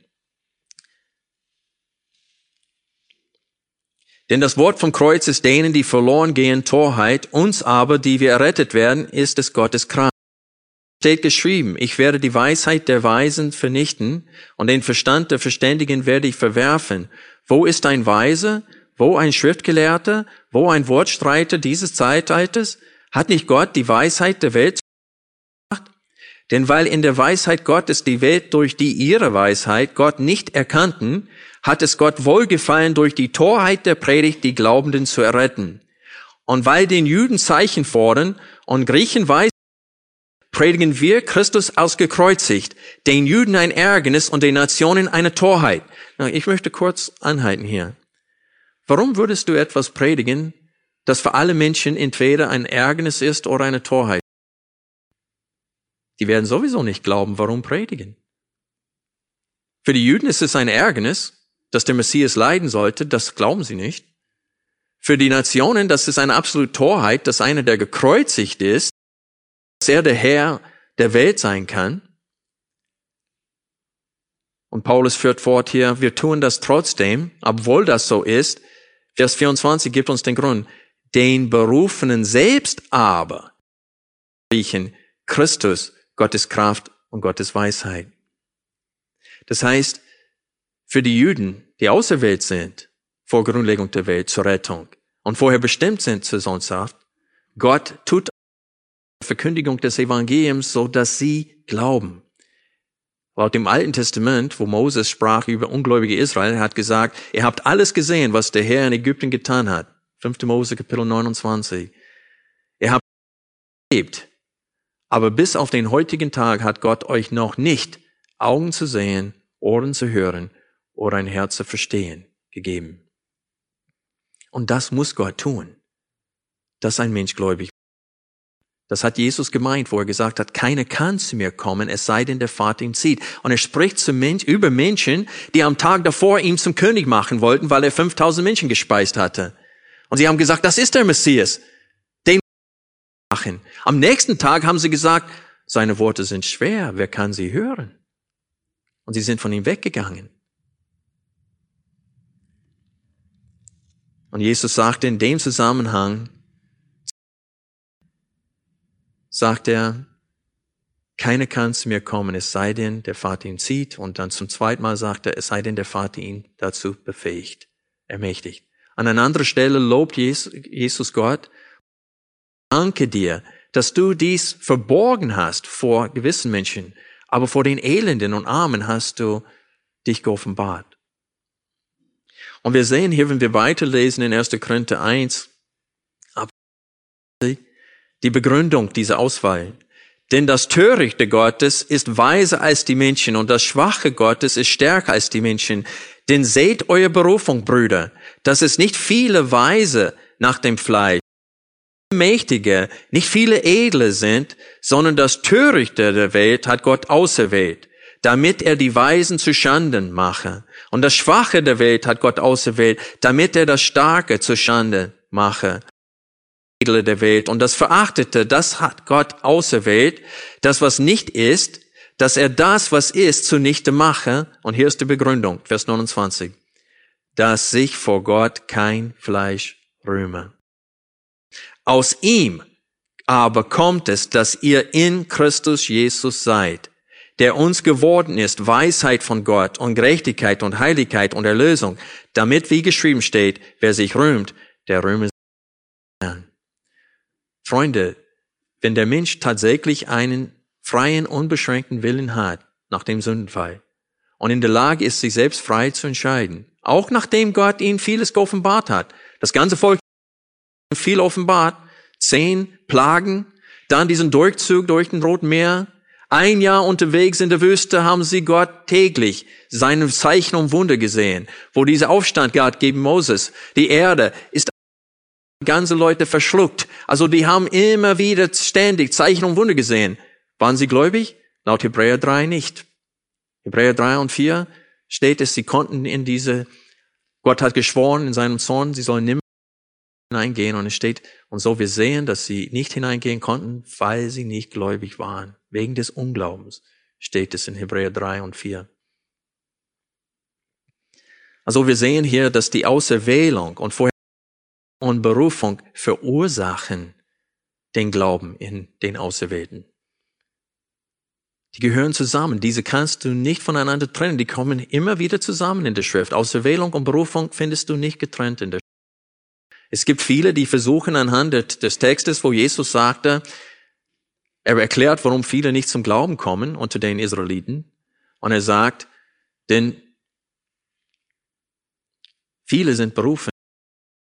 Denn das Wort vom Kreuz ist denen, die verloren gehen, Torheit, uns aber, die wir errettet werden, ist es Gottes Kraft. Steht geschrieben, ich werde die Weisheit der Weisen vernichten und den Verstand der Verständigen werde ich verwerfen. Wo ist ein Weise? Wo ein Schriftgelehrter? Wo ein Wortstreiter dieses Zeitalters? Hat nicht Gott die Weisheit der Welt denn weil in der Weisheit Gottes die Welt durch die ihre Weisheit Gott nicht erkannten, hat es Gott wohlgefallen, durch die Torheit der Predigt die Glaubenden zu erretten. Und weil den Juden Zeichen fordern und Griechen weiß, predigen wir Christus als gekreuzigt, den Juden ein Ärgernis und den Nationen eine Torheit. Ich möchte kurz anhalten hier. Warum würdest du etwas predigen, das für alle Menschen entweder ein Ärgernis ist oder eine Torheit. Die werden sowieso nicht glauben, warum predigen. Für die Juden ist es ein Ärgernis, dass der Messias leiden sollte, das glauben sie nicht. Für die Nationen, das ist eine absolute Torheit, dass einer, der gekreuzigt ist, dass er der Herr der Welt sein kann. Und Paulus führt fort hier, wir tun das trotzdem, obwohl das so ist. Vers 24 gibt uns den Grund. Den Berufenen selbst aber riechen Christus, Gottes Kraft und Gottes Weisheit. Das heißt, für die Juden, die auserwählt sind vor Grundlegung der Welt zur Rettung und vorher bestimmt sind zur Sohnschaft, Gott tut Verkündigung des Evangeliums, so dass sie glauben. Laut dem Alten Testament, wo Moses sprach über ungläubige Israel, er hat gesagt, ihr habt alles gesehen, was der Herr in Ägypten getan hat. 5. Mose Kapitel 29. Ihr habt erlebt. Aber bis auf den heutigen Tag hat Gott euch noch nicht Augen zu sehen, Ohren zu hören oder ein Herz zu verstehen gegeben. Und das muss Gott tun, dass ein Mensch gläubig das hat Jesus gemeint, wo er gesagt hat, keiner kann zu mir kommen, es sei denn, der Vater ihn zieht. Und er spricht zu Mensch, über Menschen, die am Tag davor ihn zum König machen wollten, weil er 5000 Menschen gespeist hatte. Und sie haben gesagt, das ist der Messias. Den machen. Am nächsten Tag haben sie gesagt, seine Worte sind schwer, wer kann sie hören? Und sie sind von ihm weggegangen. Und Jesus sagte in dem Zusammenhang, sagt er, keiner kann zu mir kommen, es sei denn, der Vater ihn zieht. Und dann zum zweiten Mal sagt er, es sei denn, der Vater ihn dazu befähigt, ermächtigt. An einer anderen Stelle lobt Jesus Gott. Danke dir, dass du dies verborgen hast vor gewissen Menschen, aber vor den Elenden und Armen hast du dich geoffenbart. Und wir sehen hier, wenn wir weiterlesen in 1. Korinther 1, die Begründung dieser Auswahl. Denn das Törichte Gottes ist weiser als die Menschen und das Schwache Gottes ist stärker als die Menschen. Denn seht eure Berufung, Brüder, dass es nicht viele Weise nach dem Fleisch, Mächtige, nicht viele Edle sind, sondern das Törichte der Welt hat Gott auserwählt, damit er die Weisen zu Schanden mache. Und das Schwache der Welt hat Gott auserwählt, damit er das Starke zu Schande mache. Edle der Welt und das Verachtete, das hat Gott auserwählt, das was nicht ist, dass er das, was ist, zunichte mache. Und hier ist die Begründung, Vers 29, dass sich vor Gott kein Fleisch rühme. Aus ihm aber kommt es, dass ihr in Christus Jesus seid, der uns geworden ist, Weisheit von Gott und Gerechtigkeit und Heiligkeit und Erlösung, damit, wie geschrieben steht, wer sich rühmt, der rühme. Freunde, wenn der Mensch tatsächlich einen freien, unbeschränkten Willen hat nach dem Sündenfall und in der Lage ist, sich selbst frei zu entscheiden, auch nachdem Gott ihnen vieles geoffenbart hat, das ganze Volk viel offenbart, zehn Plagen, dann diesen Durchzug durch den Roten Meer, ein Jahr unterwegs in der Wüste haben sie Gott täglich seine Zeichen und Wunder gesehen, wo dieser Aufstand gab gegen Moses. Die Erde ist ganze Leute verschluckt. Also die haben immer wieder ständig Zeichen und Wunder gesehen. Waren sie gläubig? Laut Hebräer 3 nicht. Hebräer 3 und 4 steht es, sie konnten in diese, Gott hat geschworen in seinem Zorn, sie sollen nimmer hineingehen und es steht, und so wir sehen, dass sie nicht hineingehen konnten, weil sie nicht gläubig waren. Wegen des Unglaubens steht es in Hebräer 3 und 4. Also wir sehen hier, dass die Auserwählung und vorher und Berufung verursachen den Glauben in den Auserwählten. Die gehören zusammen. Diese kannst du nicht voneinander trennen. Die kommen immer wieder zusammen in der Schrift. Auserwählung und Berufung findest du nicht getrennt in der Schrift. Es gibt viele, die versuchen anhand des Textes, wo Jesus sagte, er erklärt, warum viele nicht zum Glauben kommen unter den Israeliten. Und er sagt, denn viele sind berufen,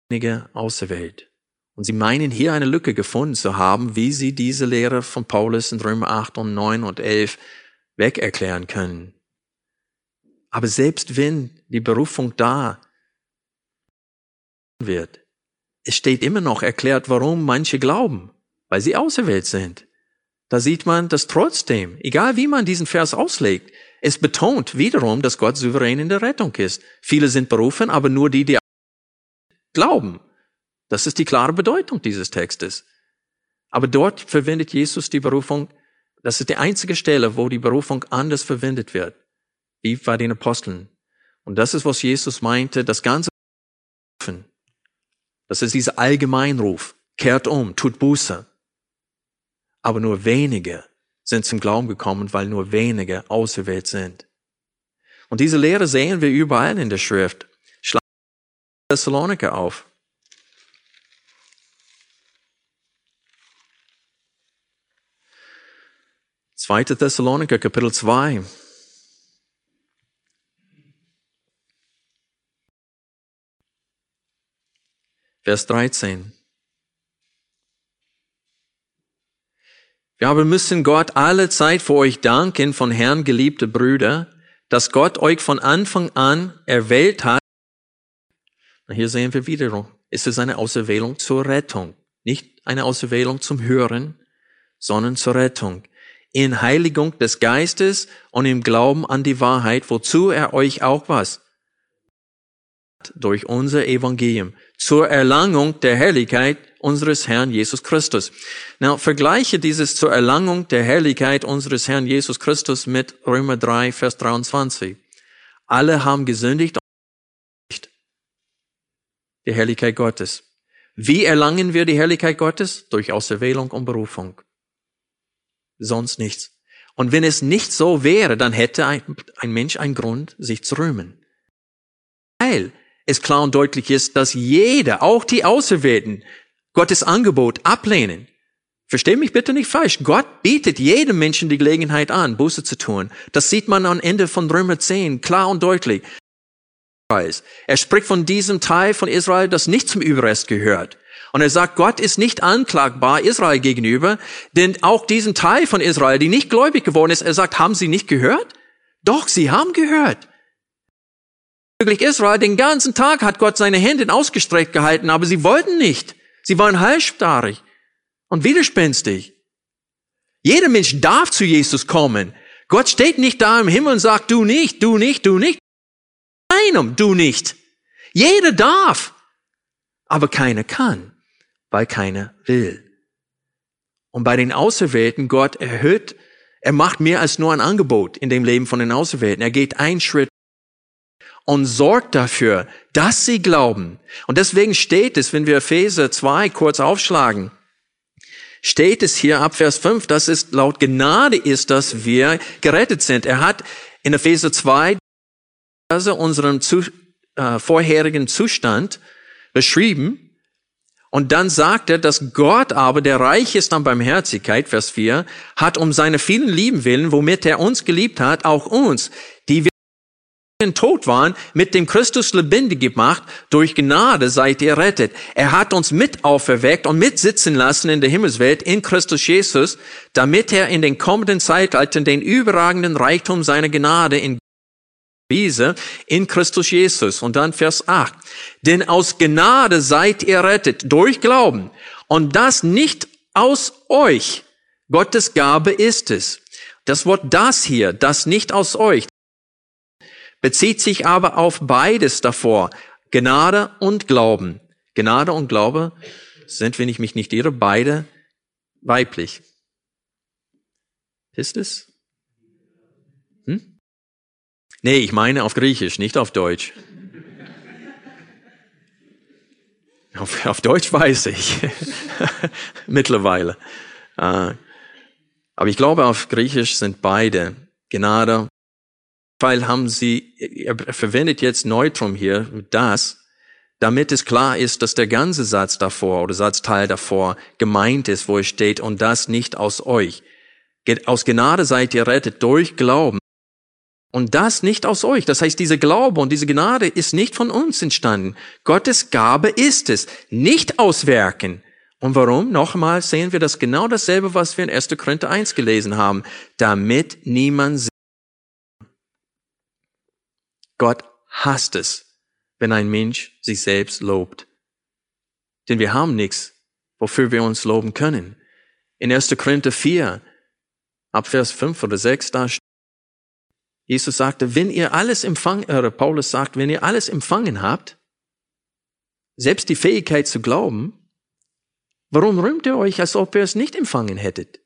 wenige auserwählt. Und sie meinen hier eine Lücke gefunden zu haben, wie sie diese Lehre von Paulus in Römer 8 und 9 und 11 weg erklären können. Aber selbst wenn die Berufung da wird, es steht immer noch erklärt, warum manche glauben, weil sie auserwählt sind. Da sieht man, dass trotzdem, egal wie man diesen Vers auslegt, es betont wiederum, dass Gott souverän in der Rettung ist. Viele sind berufen, aber nur die, die glauben. Das ist die klare Bedeutung dieses Textes. Aber dort verwendet Jesus die Berufung, das ist die einzige Stelle, wo die Berufung anders verwendet wird, wie bei den Aposteln. Und das ist, was Jesus meinte, das ganze das ist dieser Allgemeinruf. Kehrt um, tut Buße. Aber nur wenige sind zum Glauben gekommen, weil nur wenige auserwählt sind. Und diese Lehre sehen wir überall in der Schrift. Thessaloniker auf. Zweite Thessaloniker, Kapitel 2. Vers 13. Wir aber müssen Gott alle Zeit für euch danken, von Herrn geliebte Brüder, dass Gott euch von Anfang an erwählt hat. Hier sehen wir wiederum, es ist eine Auserwählung zur Rettung. Nicht eine Auserwählung zum Hören, sondern zur Rettung. In Heiligung des Geistes und im Glauben an die Wahrheit, wozu er euch auch was? Durch unser Evangelium zur Erlangung der Herrlichkeit unseres Herrn Jesus Christus. Now, vergleiche dieses zur Erlangung der Herrlichkeit unseres Herrn Jesus Christus mit Römer 3, Vers 23. Alle haben gesündigt und die Herrlichkeit Gottes. Wie erlangen wir die Herrlichkeit Gottes? Durch Auserwählung und Berufung. Sonst nichts. Und wenn es nicht so wäre, dann hätte ein, ein Mensch einen Grund, sich zu rühmen. Weil es klar und deutlich ist, dass jeder, auch die Auserwählten, Gottes Angebot ablehnen. Versteh mich bitte nicht falsch. Gott bietet jedem Menschen die Gelegenheit an, Buße zu tun. Das sieht man am Ende von Römer 10 klar und deutlich. Er spricht von diesem Teil von Israel, das nicht zum Überrest gehört. Und er sagt, Gott ist nicht anklagbar Israel gegenüber, denn auch diesen Teil von Israel, die nicht gläubig geworden ist, er sagt, haben sie nicht gehört? Doch, sie haben gehört. Israel, den ganzen Tag hat Gott seine Hände ausgestreckt gehalten, aber sie wollten nicht. Sie waren halsstarrig und widerspenstig. Jeder Mensch darf zu Jesus kommen. Gott steht nicht da im Himmel und sagt, du nicht, du nicht, du nicht. Einem, du nicht. Jeder darf. Aber keiner kann, weil keiner will. Und bei den Auserwählten, Gott erhöht, er macht mehr als nur ein Angebot in dem Leben von den Auserwählten. Er geht einen Schritt und sorgt dafür, dass sie glauben. Und deswegen steht es, wenn wir Epheser 2 kurz aufschlagen, steht es hier ab Vers 5, dass es laut Gnade ist, dass wir gerettet sind. Er hat in Epheser 2 also unseren zu, äh, vorherigen Zustand beschrieben. Und dann sagt er, dass Gott aber, der reich ist an Barmherzigkeit, Vers 4, hat um seine vielen Lieben willen, womit er uns geliebt hat, auch uns, die wir tot waren, mit dem Christus lebendig gemacht, durch Gnade seid ihr rettet. Er hat uns mit auferweckt und mitsitzen lassen in der Himmelswelt in Christus Jesus, damit er in den kommenden Zeitaltern den überragenden Reichtum seiner Gnade in Wiese in Christus Jesus. Und dann Vers 8. Denn aus Gnade seid ihr rettet durch Glauben. Und das nicht aus euch. Gottes Gabe ist es. Das Wort das hier, das nicht aus euch, bezieht sich aber auf beides davor, Gnade und Glauben. Gnade und Glaube sind, wenn ich mich nicht irre, beide weiblich. Ist es? Nee, ich meine auf Griechisch, nicht auf Deutsch. Auf, auf Deutsch weiß ich. (laughs) Mittlerweile. Ah. Aber ich glaube, auf Griechisch sind beide Gnade weil haben sie, er verwendet jetzt Neutrum hier, das, damit es klar ist, dass der ganze Satz davor oder Satzteil davor gemeint ist, wo es steht, und das nicht aus euch. Aus Gnade seid ihr rettet durch Glauben. Und das nicht aus euch. Das heißt, diese Glaube und diese Gnade ist nicht von uns entstanden. Gottes Gabe ist es, nicht aus Werken. Und warum? Nochmal sehen wir das genau dasselbe, was wir in 1. Korinther 1 gelesen haben. Damit niemand Gott hasst es, wenn ein Mensch sich selbst lobt. Denn wir haben nichts, wofür wir uns loben können. In 1. Korinther 4, ab Vers 5 oder 6, da steht, Jesus sagte, wenn ihr alles empfangen, oder Paulus sagt, wenn ihr alles empfangen habt, selbst die Fähigkeit zu glauben, warum rühmt ihr euch, als ob ihr es nicht empfangen hättet?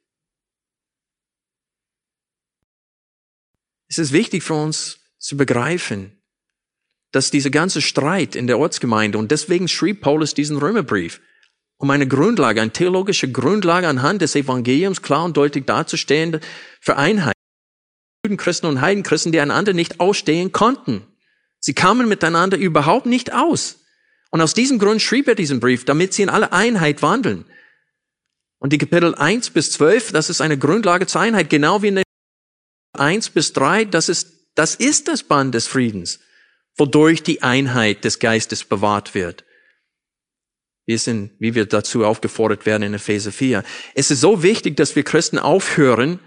Es ist wichtig für uns zu begreifen, dass dieser ganze Streit in der Ortsgemeinde, und deswegen schrieb Paulus diesen Römerbrief, um eine Grundlage, eine theologische Grundlage anhand des Evangeliums klar und deutlich darzustellen für Einheit. Judenchristen und Heidenchristen, die einander nicht ausstehen konnten. Sie kamen miteinander überhaupt nicht aus. Und aus diesem Grund schrieb er diesen Brief, damit sie in alle Einheit wandeln. Und die Kapitel 1 bis 12, das ist eine Grundlage zur Einheit, genau wie in den 1 bis 3, das ist, das ist das Band des Friedens, wodurch die Einheit des Geistes bewahrt wird. Wir sind, wie wir dazu aufgefordert werden in Epheser 4. Es ist so wichtig, dass wir Christen aufhören,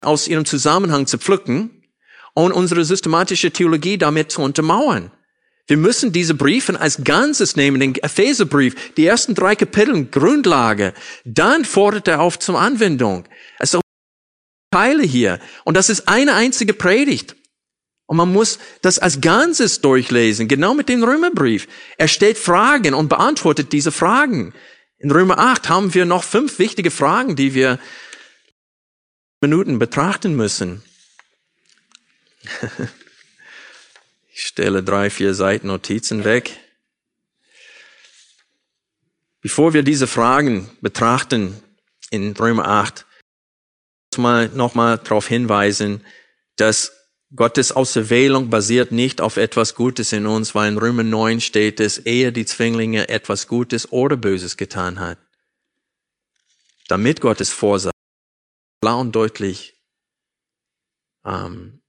aus ihrem Zusammenhang zu pflücken und unsere systematische Theologie damit zu untermauern. Wir müssen diese Briefe als Ganzes nehmen, den Epheserbrief, die ersten drei Kapitel, Grundlage. Dann fordert er auf zur Anwendung. Es sind Teile hier. Und das ist eine einzige Predigt. Und man muss das als Ganzes durchlesen, genau mit dem Römerbrief. Er stellt Fragen und beantwortet diese Fragen. In Römer 8 haben wir noch fünf wichtige Fragen, die wir Minuten betrachten müssen. (laughs) Ich stelle drei, vier Seiten Notizen weg. Bevor wir diese Fragen betrachten in Römer 8, mal nochmal darauf hinweisen, dass Gottes Auserwählung basiert nicht auf etwas Gutes in uns, weil in Römer 9 steht es, ehe die Zwinglinge etwas Gutes oder Böses getan hat. Damit Gottes Vorsatz klar und deutlich ähm,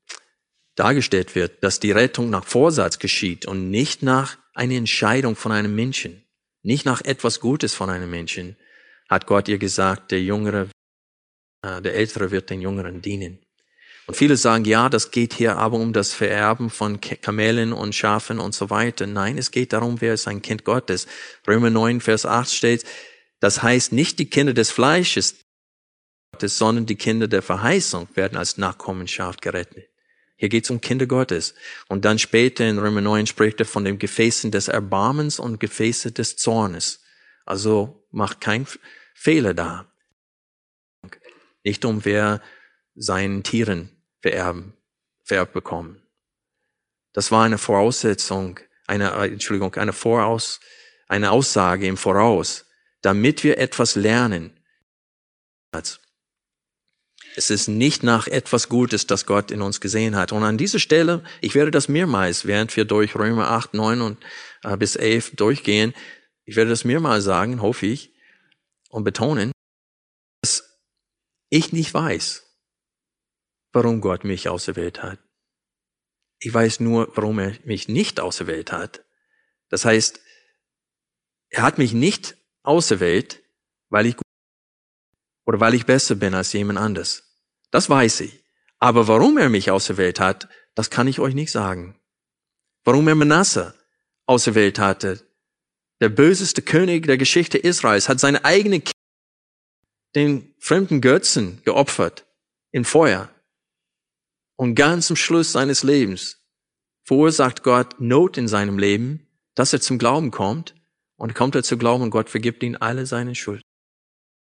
dargestellt wird, dass die Rettung nach Vorsatz geschieht und nicht nach einer Entscheidung von einem Menschen, nicht nach etwas Gutes von einem Menschen, hat Gott ihr gesagt, der Jüngere, äh, der Ältere wird den Jüngeren dienen. Und viele sagen, ja, das geht hier aber um das Vererben von Kamelen und Schafen und so weiter. Nein, es geht darum, wer ist ein Kind Gottes. Römer 9, Vers 8 steht, das heißt nicht die Kinder des Fleisches, sondern die Kinder der Verheißung werden als Nachkommenschaft gerettet. Hier geht es um Kinder Gottes. Und dann später in Römer 9 spricht er von den Gefäßen des Erbarmens und Gefäße des Zornes. Also macht kein Fehler da. Nicht um wer seinen Tieren vererben, vererbt bekommen. Das war eine Voraussetzung, eine, Entschuldigung, eine Voraus, eine Aussage im Voraus, damit wir etwas lernen. Es ist nicht nach etwas Gutes, das Gott in uns gesehen hat. Und an dieser Stelle, ich werde das mehrmals, während wir durch Römer 8, 9 und äh, bis 11 durchgehen, ich werde das mehrmals sagen, hoffe ich, und betonen, dass ich nicht weiß, warum Gott mich auserwählt hat. Ich weiß nur, warum er mich nicht auserwählt hat. Das heißt, er hat mich nicht auserwählt, weil ich oder weil ich besser bin als jemand anders. Das weiß ich. Aber warum er mich auserwählt hat, das kann ich euch nicht sagen. Warum er Manasse auserwählt hatte, der böseste König der Geschichte Israels, hat seine eigene Kinder den fremden Götzen geopfert in Feuer. Und ganz zum Schluss seines Lebens verursacht Gott Not in seinem Leben, dass er zum Glauben kommt. Und kommt er zu Glauben und Gott vergibt ihn alle seine Schuld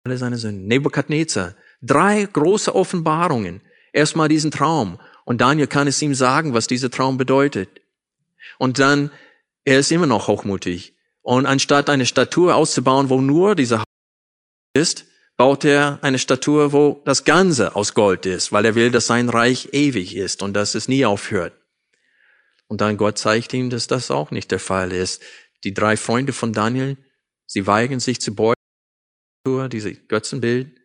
alle seine Sünden. Nebukadnezar, drei große Offenbarungen. Erstmal diesen Traum. Und Daniel kann es ihm sagen, was dieser Traum bedeutet. Und dann, er ist immer noch hochmutig. Und anstatt eine Statue auszubauen, wo nur dieser ist, baut er eine Statue, wo das Ganze aus Gold ist, weil er will, dass sein Reich ewig ist und dass es nie aufhört. Und dann Gott zeigt ihm, dass das auch nicht der Fall ist. Die drei Freunde von Daniel, sie weigern sich zu beugen diese Götzenbild,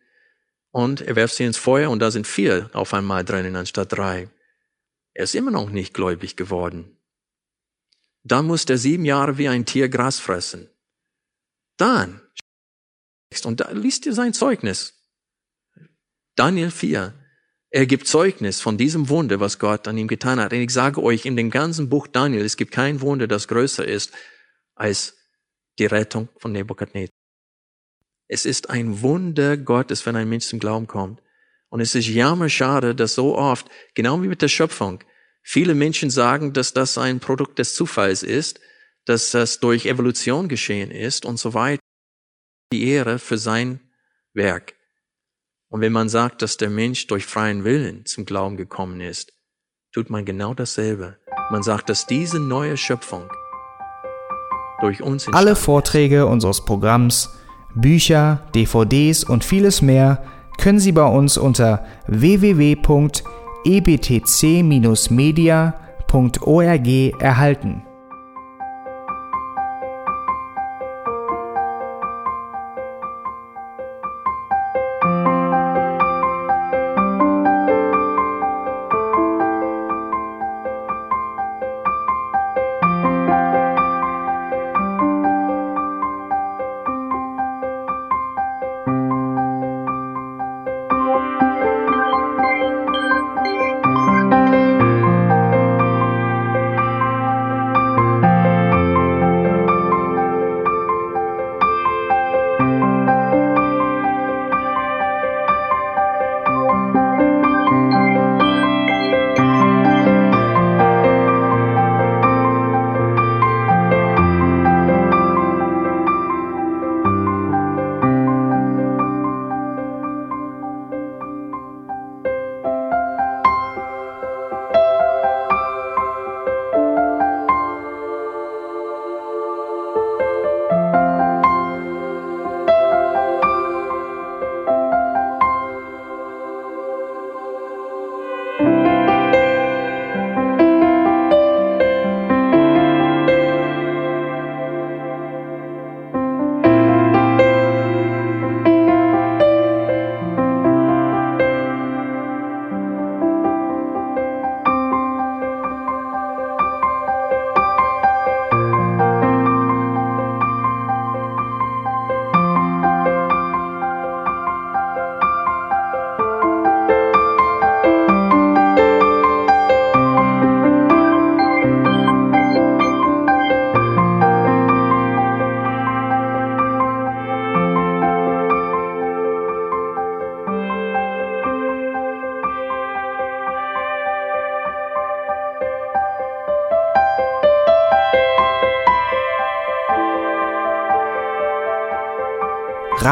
und er werft sie ins Feuer und da sind vier auf einmal drinnen anstatt drei. Er ist immer noch nicht gläubig geworden. Dann muss er sieben Jahre wie ein Tier Gras fressen. Dann, und da liest ihr sein Zeugnis. Daniel 4. Er gibt Zeugnis von diesem Wunder, was Gott an ihm getan hat. Und ich sage euch, in dem ganzen Buch Daniel, es gibt kein Wunder, das größer ist als die Rettung von Nebukadnezar. Es ist ein Wunder Gottes, wenn ein Mensch zum Glauben kommt. Und es ist jammerschade, dass so oft, genau wie mit der Schöpfung, viele Menschen sagen, dass das ein Produkt des Zufalls ist, dass das durch Evolution geschehen ist und so weiter. Die Ehre für sein Werk. Und wenn man sagt, dass der Mensch durch freien Willen zum Glauben gekommen ist, tut man genau dasselbe. Man sagt, dass diese neue Schöpfung durch uns Alle Vorträge unseres Programms, Bücher, DVDs und vieles mehr können Sie bei uns unter www.ebtc-media.org erhalten.